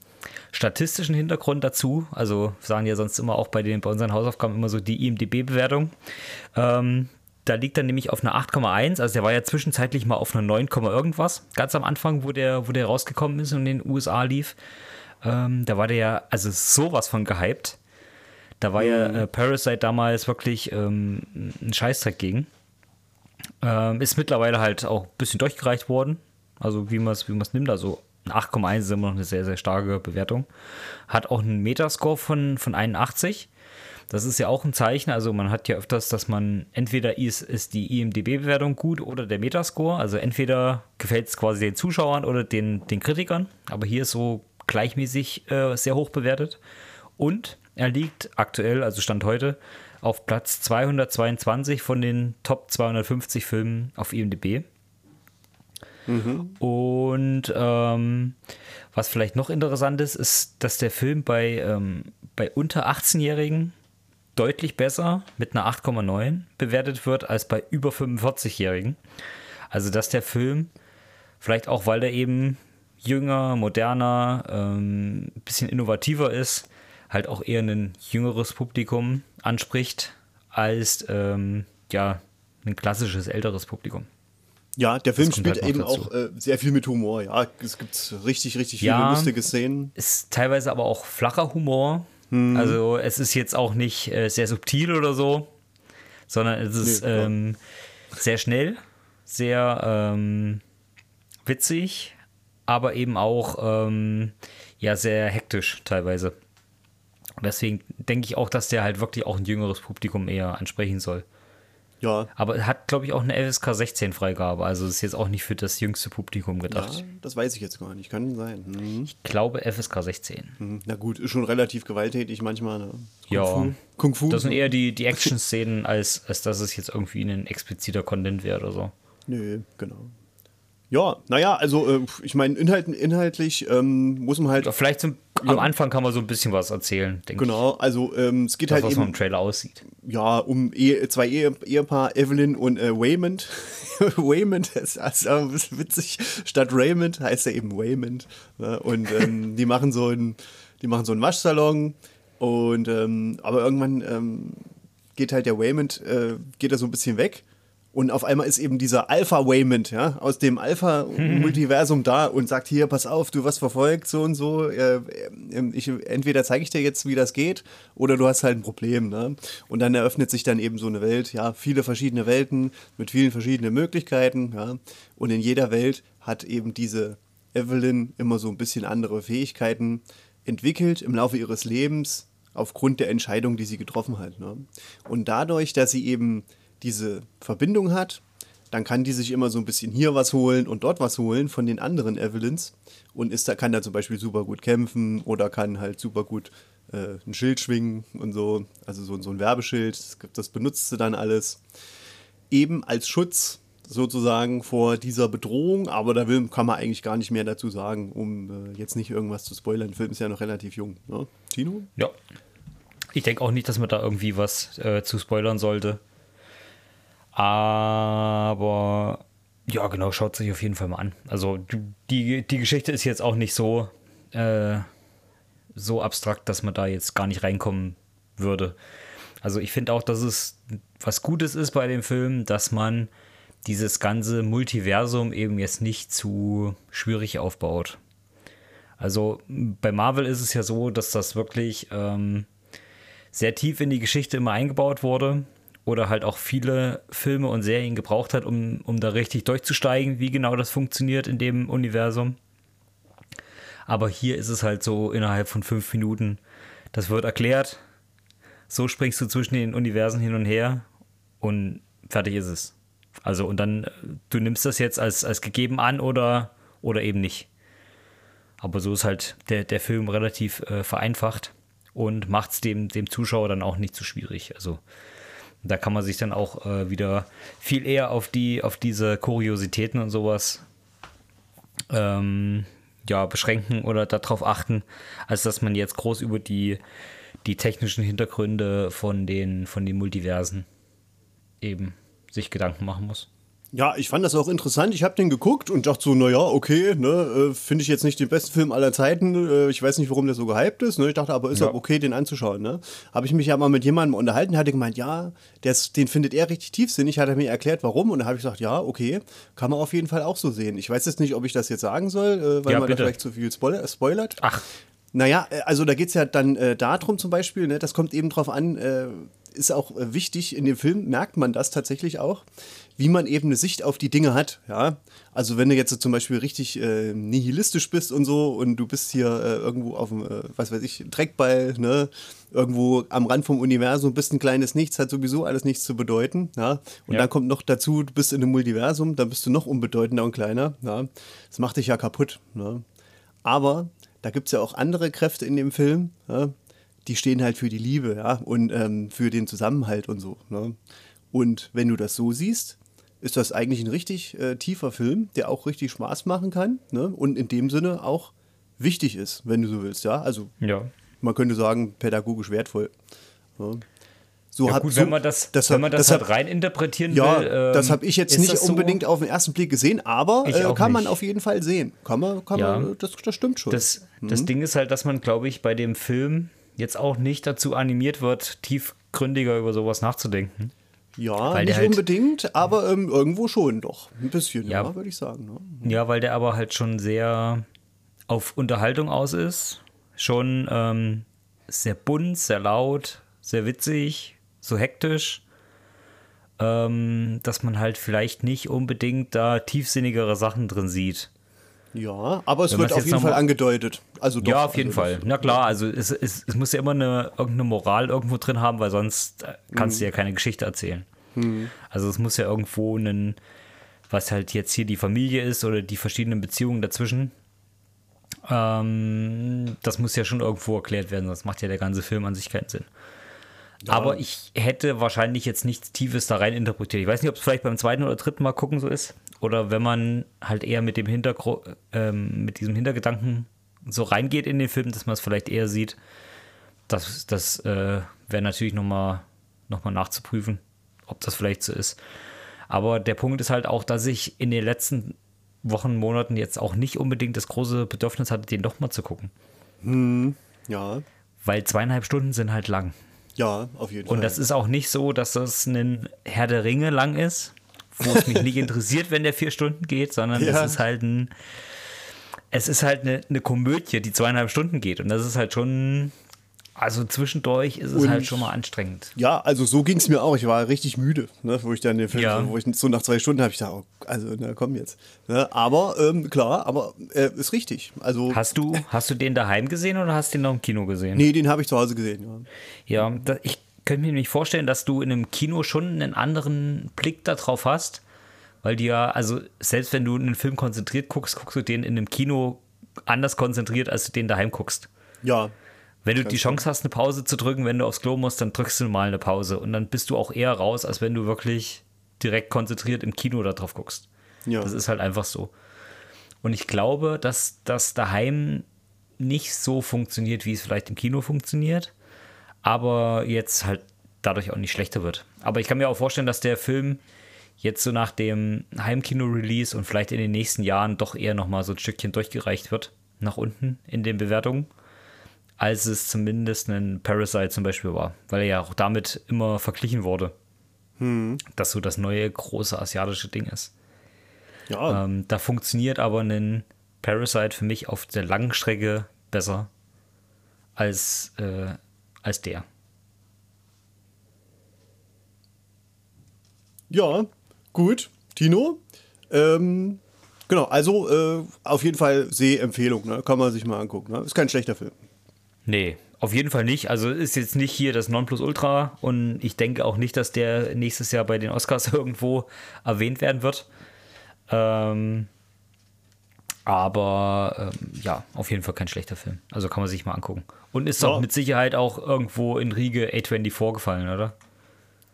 Speaker 2: statistischen Hintergrund dazu. Also sagen ja sonst immer auch bei, den, bei unseren Hausaufgaben immer so die IMDB-Bewertung. Ähm, da liegt er nämlich auf einer 8,1. Also der war ja zwischenzeitlich mal auf einer 9, irgendwas. Ganz am Anfang, wo der, wo der rausgekommen ist und in den USA lief. Ähm, da war der ja also sowas von gehypt. Da war ja äh, Parasite damals wirklich ähm, ein Scheißdreck gegen. Ähm, ist mittlerweile halt auch ein bisschen durchgereicht worden. Also wie man es wie nimmt. Also ein 8,1 ist immer noch eine sehr, sehr starke Bewertung. Hat auch einen Metascore von, von 81. Das ist ja auch ein Zeichen. Also man hat ja öfters, dass man entweder ist, ist die IMDB-Bewertung gut oder der Metascore. Also entweder gefällt es quasi den Zuschauern oder den, den Kritikern. Aber hier ist so gleichmäßig äh, sehr hoch bewertet. Und er liegt aktuell, also Stand heute, auf Platz 222 von den Top 250 Filmen auf IMDb. Und ähm, was vielleicht noch interessant ist, ist, dass der Film bei, ähm, bei unter 18-Jährigen deutlich besser mit einer 8,9 bewertet wird als bei über 45-Jährigen. Also dass der Film, vielleicht auch weil er eben jünger, moderner, ähm, ein bisschen innovativer ist, halt auch eher ein jüngeres Publikum anspricht als ähm, ja, ein klassisches älteres Publikum.
Speaker 1: Ja, der Film spielt
Speaker 2: halt
Speaker 1: eben auch äh, sehr viel mit Humor. Ja, es gibt richtig, richtig viele
Speaker 2: Ja.
Speaker 1: lustige Szenen.
Speaker 2: ist teilweise aber auch flacher Humor.
Speaker 1: Hm.
Speaker 2: Also es ist jetzt auch nicht äh, sehr subtil oder so, sondern es ist
Speaker 1: Nee,
Speaker 2: ähm, sehr schnell, sehr ähm, witzig, aber eben auch ähm, ja sehr hektisch teilweise. Und Deswegen denke ich auch, dass der halt wirklich auch ein jüngeres Publikum eher ansprechen soll.
Speaker 1: Ja,
Speaker 2: Aber er hat, glaube ich, auch eine FSK 16 Freigabe. Also ist jetzt auch nicht für das jüngste Publikum
Speaker 1: ja,
Speaker 2: gedacht.
Speaker 1: das weiß ich jetzt gar nicht. Kann sein. Mhm.
Speaker 2: Ich glaube FSK 16.
Speaker 1: Mhm. Na gut, ist schon relativ gewalttätig manchmal. Ne? Kung
Speaker 2: Ja.
Speaker 1: Fu. Kung Fu.
Speaker 2: Das sind eher die, die Action-Szenen, als, als dass es jetzt irgendwie ein expliziter Content wäre oder so.
Speaker 1: Nö, genau. Ja, naja, also äh, ich meine, Inhalt, inhaltlich ähm, muss man halt.
Speaker 2: Vielleicht zum, am Anfang kann man so ein bisschen was erzählen, denke
Speaker 1: Genau, also ähm, es geht
Speaker 2: ich. Das,
Speaker 1: halt
Speaker 2: was man im
Speaker 1: eben
Speaker 2: Trailer aussieht.
Speaker 1: ja, um Ehe, zwei Ehe, Ehepaar, Evelyn und äh, Waymond. Waymond ist also ein bisschen witzig. Statt Raymond heißt er eben Waymond. Ne? Und ähm, die machen so einen, die machen so einen Waschsalon. Und ähm, aber irgendwann ähm, geht halt der Waymond, äh, geht er so ein bisschen weg. Und auf einmal ist eben dieser Alpha Waymond, ja, aus dem Alpha-Multiversum da und sagt, hier, pass auf, du wirst verfolgt, so und so. Äh, äh, ich, entweder zeige ich dir jetzt, wie das geht, oder du hast halt ein Problem, ne? Und dann eröffnet sich dann eben so eine Welt, ja, viele verschiedene Welten mit vielen verschiedenen Möglichkeiten, ja. Und in jeder Welt hat eben diese Evelyn immer so ein bisschen andere Fähigkeiten entwickelt im Laufe ihres Lebens aufgrund der Entscheidung, die sie getroffen hat. Ne? Und dadurch, dass sie eben diese Verbindung hat, dann kann die sich immer so ein bisschen hier was holen und dort was holen von den anderen Evelyns und ist da, kann da zum Beispiel super gut kämpfen oder kann halt super gut äh, ein Schild schwingen und so, also so, so ein Werbeschild, das, benutzt sie dann alles. Eben als Schutz sozusagen vor dieser Bedrohung, aber da will, kann man eigentlich gar nicht mehr dazu sagen, um äh, jetzt nicht irgendwas zu spoilern. Der Film ist ja noch relativ jung. Ne? Tino?
Speaker 2: Ja. Ich denke auch nicht, dass man da irgendwie was äh, zu spoilern sollte. Aber ja, genau, schaut sich auf jeden Fall mal an. Also die, die Geschichte ist jetzt auch nicht so, äh, so abstrakt, dass man da jetzt gar nicht reinkommen würde. Also ich finde auch, dass es was Gutes ist bei dem Film, dass man dieses ganze Multiversum eben jetzt nicht zu schwierig aufbaut. Also bei Marvel ist es ja so, dass das wirklich ähm, sehr tief in die Geschichte immer eingebaut wurde oder halt auch viele Filme und Serien gebraucht hat, um, um da richtig durchzusteigen, wie genau das funktioniert in dem Universum. Aber hier ist es halt so innerhalb von fünf Minuten, das wird erklärt, so springst du zwischen den Universen hin und her und fertig ist es. Also und dann, äh, du nimmst das jetzt als, als gegeben an oder, oder eben nicht. Aber so ist halt der, der Film relativ äh, vereinfacht und macht es dem, dem Zuschauer dann auch nicht zu schwierig. Also Da kann man sich dann auch äh, wieder viel eher auf die, auf diese Kuriositäten und sowas ähm, ja, beschränken oder darauf achten, als dass man jetzt groß über die, die technischen Hintergründe von den, von den Multiversen eben sich Gedanken machen muss.
Speaker 1: Ja, ich fand das auch interessant. Ich habe den geguckt und dachte so, naja, okay, ne, äh, finde ich jetzt nicht den besten Film aller Zeiten. Äh, ich weiß nicht, warum der so gehypt ist. Ne? Ich dachte aber, ist ja. auch okay, den anzuschauen. Ne? Habe ich mich ja mal mit jemandem unterhalten, hatte gemeint, ja, ist, den findet er richtig tiefsinnig, hat er mir erklärt, warum. Und da habe ich gesagt, ja, okay, kann man auf jeden Fall auch so sehen. Ich weiß jetzt nicht, ob ich das jetzt sagen soll, äh, weil ja, man bitte. da vielleicht zu viel spoiler, spoilert.
Speaker 2: Ach.
Speaker 1: Naja, also da geht es ja dann äh, darum zum Beispiel, ne, das kommt eben drauf an, äh, ist auch wichtig, in dem Film merkt man das tatsächlich auch wie man eben eine Sicht auf die Dinge hat. Ja? Also wenn du jetzt zum Beispiel richtig äh, nihilistisch bist und so und du bist hier äh, irgendwo auf dem, äh, was weiß ich, Dreckball, ne? irgendwo am Rand vom Universum, bist ein kleines Nichts, hat sowieso alles nichts zu bedeuten. Ja? Und ja. dann kommt noch dazu, du bist in einem Multiversum, dann bist du noch unbedeutender und kleiner. Ja? Das macht dich ja kaputt. Ne? Aber da gibt es ja auch andere Kräfte in dem Film, ja? die stehen halt für die Liebe ja? und ähm, für den Zusammenhalt und so. Ne? Und wenn du das so siehst, ist das eigentlich ein richtig äh, tiefer Film, der auch richtig Spaß machen kann ne? und in dem Sinne auch wichtig ist, wenn du so willst. Ja, also
Speaker 2: ja.
Speaker 1: man könnte sagen, pädagogisch wertvoll.
Speaker 2: Ja. So ja, hat, gut, so, wenn man das, deshalb, wenn man das deshalb, halt rein interpretieren
Speaker 1: ja,
Speaker 2: will.
Speaker 1: Ähm, das habe ich jetzt nicht unbedingt so? auf den ersten Blick gesehen, aber äh, kann nicht. man auf jeden Fall sehen. Kann man, kann ja. man, das, das stimmt schon.
Speaker 2: Das, mhm. das Ding ist halt, dass man, glaube ich, bei dem Film jetzt auch nicht dazu animiert wird, tiefgründiger über sowas nachzudenken.
Speaker 1: Ja, weil nicht halt, unbedingt, aber ähm, irgendwo schon doch. Ein bisschen, ja, ja würde ich sagen.
Speaker 2: Ne? Ja, weil der aber halt schon sehr auf Unterhaltung aus ist. Schon ähm, sehr bunt, sehr laut, sehr witzig, so hektisch. Ähm, dass man halt vielleicht nicht unbedingt da tiefsinnigere Sachen drin sieht.
Speaker 1: Ja, aber es Wenn wird auf jeden Fall angedeutet. Also
Speaker 2: doch, ja, auf jeden also Fall. Na klar, also es, es, es muss ja immer eine, irgendeine Moral irgendwo drin haben, weil sonst äh, kannst mhm. du ja keine Geschichte erzählen. Mhm. Also es muss ja irgendwo ein, was halt jetzt hier die Familie ist oder die verschiedenen Beziehungen dazwischen. Ähm, das muss ja schon irgendwo erklärt werden, sonst macht ja der ganze Film an sich keinen Sinn. Ja. Aber ich hätte wahrscheinlich jetzt nichts Tiefes da rein interpretiert. Ich weiß nicht, ob es vielleicht beim zweiten oder dritten Mal gucken so ist. Oder wenn man halt eher mit dem Hintergrund, ähm, mit diesem Hintergedanken so reingeht in den Film, dass man es vielleicht eher sieht. Das, das äh, wäre natürlich nochmal noch mal nachzuprüfen, ob das vielleicht so ist. Aber der Punkt ist halt auch, dass ich in den letzten Wochen, Monaten jetzt auch nicht unbedingt das große Bedürfnis hatte, den doch mal zu gucken.
Speaker 1: Hm, ja.
Speaker 2: Weil zweieinhalb Stunden sind halt lang.
Speaker 1: Ja, auf jeden
Speaker 2: Fall. Und das ist auch nicht so, dass das ein Herr der Ringe lang ist, wo es mich nicht interessiert, wenn der vier Stunden geht, sondern ja. es ist halt ein, es ist halt eine, eine Komödie, die zweieinhalb Stunden geht. Und das ist halt schon, also zwischendurch ist es und, halt schon mal anstrengend.
Speaker 1: Ja, also so ging es mir auch. Ich war richtig müde, ne, wo ich dann den Film, ja. wo ich so nach zwei Stunden habe ich gedacht, oh, also na komm jetzt. Ne, aber ähm, klar, aber äh, ist richtig. Also
Speaker 2: hast du hast du den daheim gesehen oder hast du den noch im Kino gesehen?
Speaker 1: Nee, den habe ich zu Hause gesehen.
Speaker 2: Ja, ja da, ich könnte mir nicht vorstellen, dass du in einem Kino schon einen anderen Blick darauf hast, weil dir ja, also selbst wenn du einen Film konzentriert guckst, guckst du den in einem Kino anders konzentriert, als du den daheim guckst.
Speaker 1: Ja,
Speaker 2: wenn du die Chance hast, eine Pause zu drücken, wenn du aufs Klo musst, dann drückst du mal eine Pause und dann bist du auch eher raus, als wenn du wirklich direkt konzentriert im Kino da drauf guckst. Ja. Das ist halt einfach so. Und ich glaube, dass das daheim nicht so funktioniert, wie es vielleicht im Kino funktioniert, aber jetzt halt dadurch auch nicht schlechter wird. Aber ich kann mir auch vorstellen, dass der Film jetzt so nach dem Heimkino-Release und vielleicht in den nächsten Jahren doch eher nochmal so ein Stückchen durchgereicht wird, nach unten in den Bewertungen als es zumindest ein Parasite zum Beispiel war, weil er ja auch damit immer verglichen wurde, hm. dass so das neue große asiatische Ding ist. Ja. Ähm, da funktioniert aber ein Parasite für mich auf der langen Strecke besser als, äh, als der.
Speaker 1: Ja, gut. Tino? Ähm, genau, also äh, auf jeden Fall Sehempfehlung, ne? kann man sich mal angucken. Ne? Ist kein schlechter Film.
Speaker 2: Nee, auf jeden Fall nicht. Also ist jetzt nicht hier das Nonplusultra und ich denke auch nicht, dass der nächstes Jahr bei den Oscars irgendwo erwähnt werden wird. Ähm, aber ähm, ja, auf jeden Fall kein schlechter Film. Also kann man sich mal angucken. Und ist ja. doch mit Sicherheit auch irgendwo in Riege A24 gefallen, oder?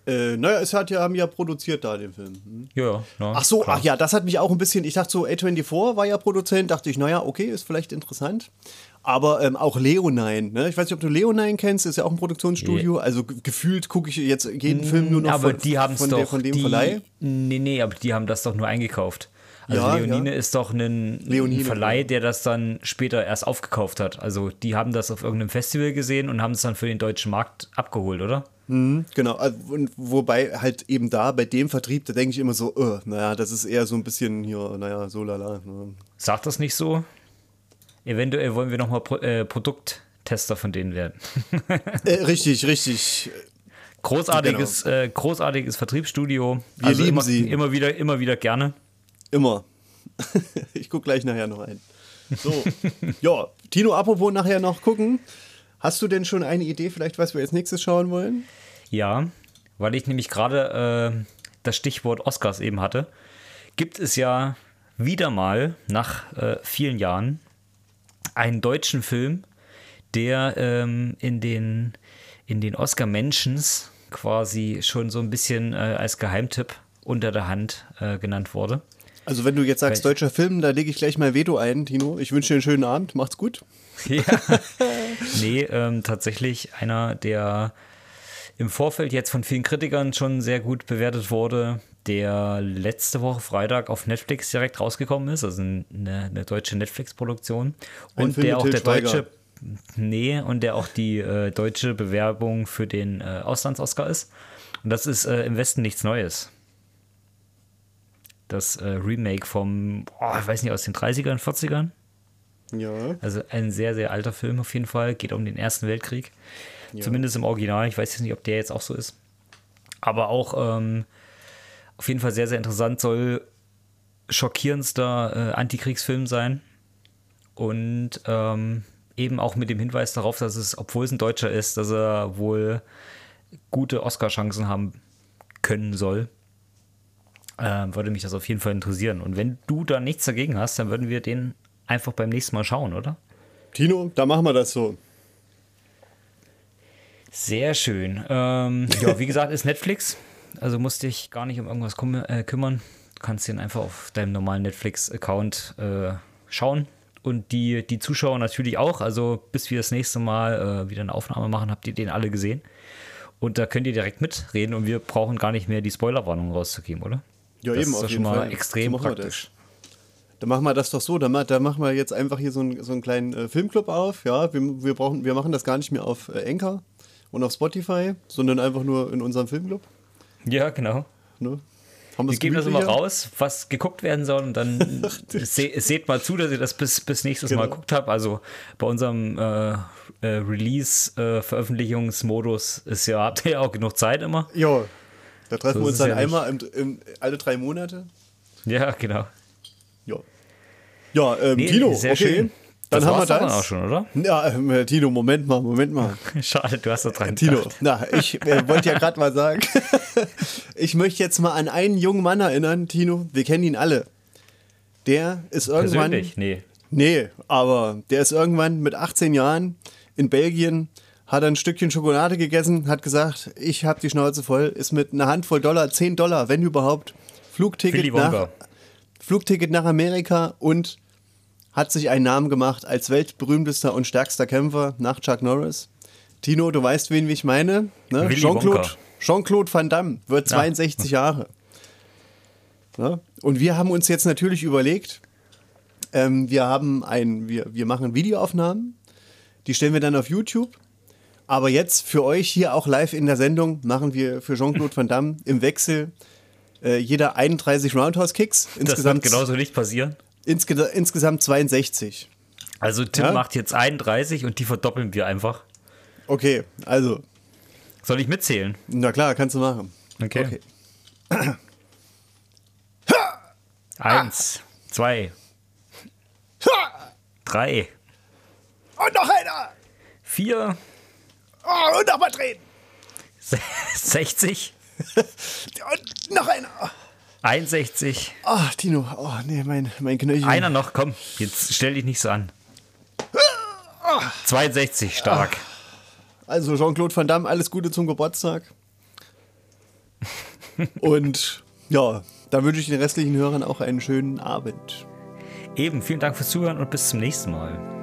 Speaker 1: Äh, naja, es hat ja, haben ja produziert da den Film. Hm?
Speaker 2: Ja, na,
Speaker 1: Ach so,
Speaker 2: klar.
Speaker 1: ach ja, das hat mich auch ein bisschen, ich dachte so, A24 war ja Produzent, dachte ich, naja, okay, ist vielleicht interessant. Aber ähm, auch Leonine, ne? Ich weiß nicht, ob du Leonine kennst, ist ja auch ein Produktionsstudio. Also ge- gefühlt gucke ich jetzt jeden Film nur noch
Speaker 2: aber
Speaker 1: von,
Speaker 2: die haben es
Speaker 1: von,
Speaker 2: doch.
Speaker 1: der, von dem
Speaker 2: die,
Speaker 1: Verleih.
Speaker 2: Nee, nee, aber die haben das doch nur eingekauft. Also
Speaker 1: Ja,
Speaker 2: Leonine
Speaker 1: ja.
Speaker 2: ist doch ein,
Speaker 1: Leonine,
Speaker 2: Verleih, der das dann später erst aufgekauft hat. Also die haben das auf irgendeinem Festival gesehen und haben es dann für den deutschen Markt abgeholt, oder?
Speaker 1: Genau, also, und wobei halt eben da bei dem Vertrieb, da denke ich immer so, äh, naja, das ist eher so ein bisschen hier, naja, so lala. Ne?
Speaker 2: Sagt das nicht so? Eventuell wollen wir nochmal Pro äh, Produkttester von denen werden.
Speaker 1: Äh, richtig, richtig.
Speaker 2: Großartiges, äh, großartiges Vertriebsstudio.
Speaker 1: Wir lieben
Speaker 2: immer,
Speaker 1: sie.
Speaker 2: Immer wieder, immer wieder gerne.
Speaker 1: Immer. ich gucke gleich nachher noch ein. So, ja, Tino, apropos nachher noch gucken. Hast du denn schon eine Idee, vielleicht, was wir als nächstes schauen wollen?
Speaker 2: Ja, weil ich nämlich gerade äh, das Stichwort Oscars eben hatte, gibt es ja wieder mal nach äh, vielen Jahren einen deutschen Film, der ähm, in den, in den Oscar-Mentions quasi schon so ein bisschen äh, als Geheimtipp unter der Hand äh, genannt wurde.
Speaker 1: Also, wenn du jetzt sagst,
Speaker 2: Wel-
Speaker 1: deutscher Film, da lege ich gleich mal Veto ein, Tino. Ich wünsche dir einen schönen Abend. Macht's gut.
Speaker 2: Ja. nee, ähm, tatsächlich einer, der im Vorfeld jetzt von vielen Kritikern schon sehr gut bewertet wurde, der letzte Woche Freitag auf Netflix direkt rausgekommen ist, also eine, eine deutsche Netflix-Produktion. Und
Speaker 1: Film
Speaker 2: der auch der
Speaker 1: Schweiger.
Speaker 2: deutsche. Nee, und der auch die äh, deutsche Bewerbung für den äh, Auslands-Oscar ist. Und das ist äh, im Westen nichts Neues. Das äh, Remake vom, oh, ich weiß nicht, aus den 30ern, 40ern.
Speaker 1: Ja.
Speaker 2: Also ein sehr, sehr alter Film auf jeden Fall. Geht um den Ersten Weltkrieg. Zumindest im Original. Ich weiß jetzt nicht, ob der jetzt auch so ist. Aber auch ähm, auf jeden Fall sehr, sehr interessant. Soll schockierendster äh, Antikriegsfilm sein. Und ähm, eben auch mit dem Hinweis darauf, dass es, obwohl es ein Deutscher ist, dass er wohl gute Oscar-Chancen haben können soll. Ähm, würde mich das auf jeden Fall interessieren. Und wenn du da nichts dagegen hast, dann würden wir den einfach beim nächsten Mal schauen, oder?
Speaker 1: Tino, da machen wir das so.
Speaker 2: Sehr schön. Ähm, ja, wie gesagt, ist Netflix. Also musst dich gar nicht um irgendwas küm äh, kümmern. Du kannst den einfach auf deinem normalen Netflix-Account äh, schauen. Und die, die Zuschauer natürlich auch. Also bis wir das nächste Mal äh, wieder eine Aufnahme machen, habt ihr den alle gesehen. Und da könnt ihr direkt mitreden und wir brauchen gar nicht mehr die Spoilerwarnung rauszugeben, oder?
Speaker 1: Ja,
Speaker 2: das
Speaker 1: eben,
Speaker 2: ist
Speaker 1: auf
Speaker 2: schon mal
Speaker 1: Fall.
Speaker 2: extrem
Speaker 1: So
Speaker 2: praktisch.
Speaker 1: Dann machen wir das doch so. Da, ma- da machen wir jetzt einfach hier so, einen- so einen kleinen äh, Filmclub auf. Ja, wir, wir, brauchen, wir machen das gar nicht mehr auf äh, Anchor und auf Spotify, sondern einfach nur in unserem Filmclub.
Speaker 2: Ja, genau.
Speaker 1: Ne?
Speaker 2: Wir geben das immer raus, was geguckt werden soll und dann se seht mal zu, dass ihr das bis, bis nächstes Mal
Speaker 1: Genau.
Speaker 2: geguckt habt. Also bei unserem äh, äh, Release-Veröffentlichungsmodus ist ja, habt ihr ja auch genug Zeit immer.
Speaker 1: Ja, da treffen
Speaker 2: So
Speaker 1: wir uns dann
Speaker 2: ja
Speaker 1: einmal im, im, alle drei Monate.
Speaker 2: Ja, genau.
Speaker 1: Ja. Ja, ähm,
Speaker 2: Nee,
Speaker 1: Tino, okay.
Speaker 2: schön.
Speaker 1: Dann
Speaker 2: das
Speaker 1: haben wir das.
Speaker 2: dann auch schon, oder?
Speaker 1: Ja, ähm, äh, Tino, Moment mal, Moment mal.
Speaker 2: Schade, du hast da dran
Speaker 1: Tino,
Speaker 2: gedacht.
Speaker 1: na, ich äh, wollte ja gerade mal sagen, ich möchte jetzt mal an einen jungen Mann erinnern, Tino, wir kennen ihn alle. Der ist irgendwann.
Speaker 2: Persönlich? Nee.
Speaker 1: Nee, aber der ist irgendwann mit 18 Jahren in Belgien, hat ein Stückchen Schokolade gegessen, hat gesagt, ich habe die Schnauze voll, ist mit einer Handvoll Dollar, 10 Dollar, wenn überhaupt, Flugticket nach. Flugticket nach Amerika und hat sich einen Namen gemacht als weltberühmtester und stärkster Kämpfer nach Chuck Norris. Tino, du weißt, wen ich meine? Ne? Jean-Claude. Jean-Claude Van Damme wird 62 Jahre. Ne? Und wir haben uns jetzt natürlich überlegt, ähm, wir haben ein, wir, wir machen Videoaufnahmen, die stellen wir dann auf YouTube. Aber jetzt für euch hier auch live in der Sendung machen wir für Jean-Claude Van Damme im Wechsel äh, jeder 31 Roundhouse-Kicks.
Speaker 2: Das wird
Speaker 1: Insgesamt,
Speaker 2: genauso nicht passieren.
Speaker 1: insge insgesamt 62.
Speaker 2: Also Tim
Speaker 1: Ja?
Speaker 2: macht jetzt 31 und die verdoppeln wir einfach.
Speaker 1: Okay, also,
Speaker 2: Soll ich mitzählen?
Speaker 1: na klar, kannst du machen.
Speaker 2: Okay. Eins, zwei, drei,
Speaker 1: Und noch einer!
Speaker 2: vier,
Speaker 1: Oh, und nochmal drehen!
Speaker 2: se- 60,
Speaker 1: Und noch einer!
Speaker 2: 61.
Speaker 1: Ah, Tino, oh nee, mein, mein Knöchel.
Speaker 2: Einer noch, komm, jetzt stell dich nicht so an. 62, stark.
Speaker 1: Also Jean-Claude Van Damme, alles Gute zum Geburtstag. Und ja, da wünsche ich den restlichen Hörern auch einen schönen Abend.
Speaker 2: Eben, vielen Dank fürs Zuhören und bis zum nächsten Mal.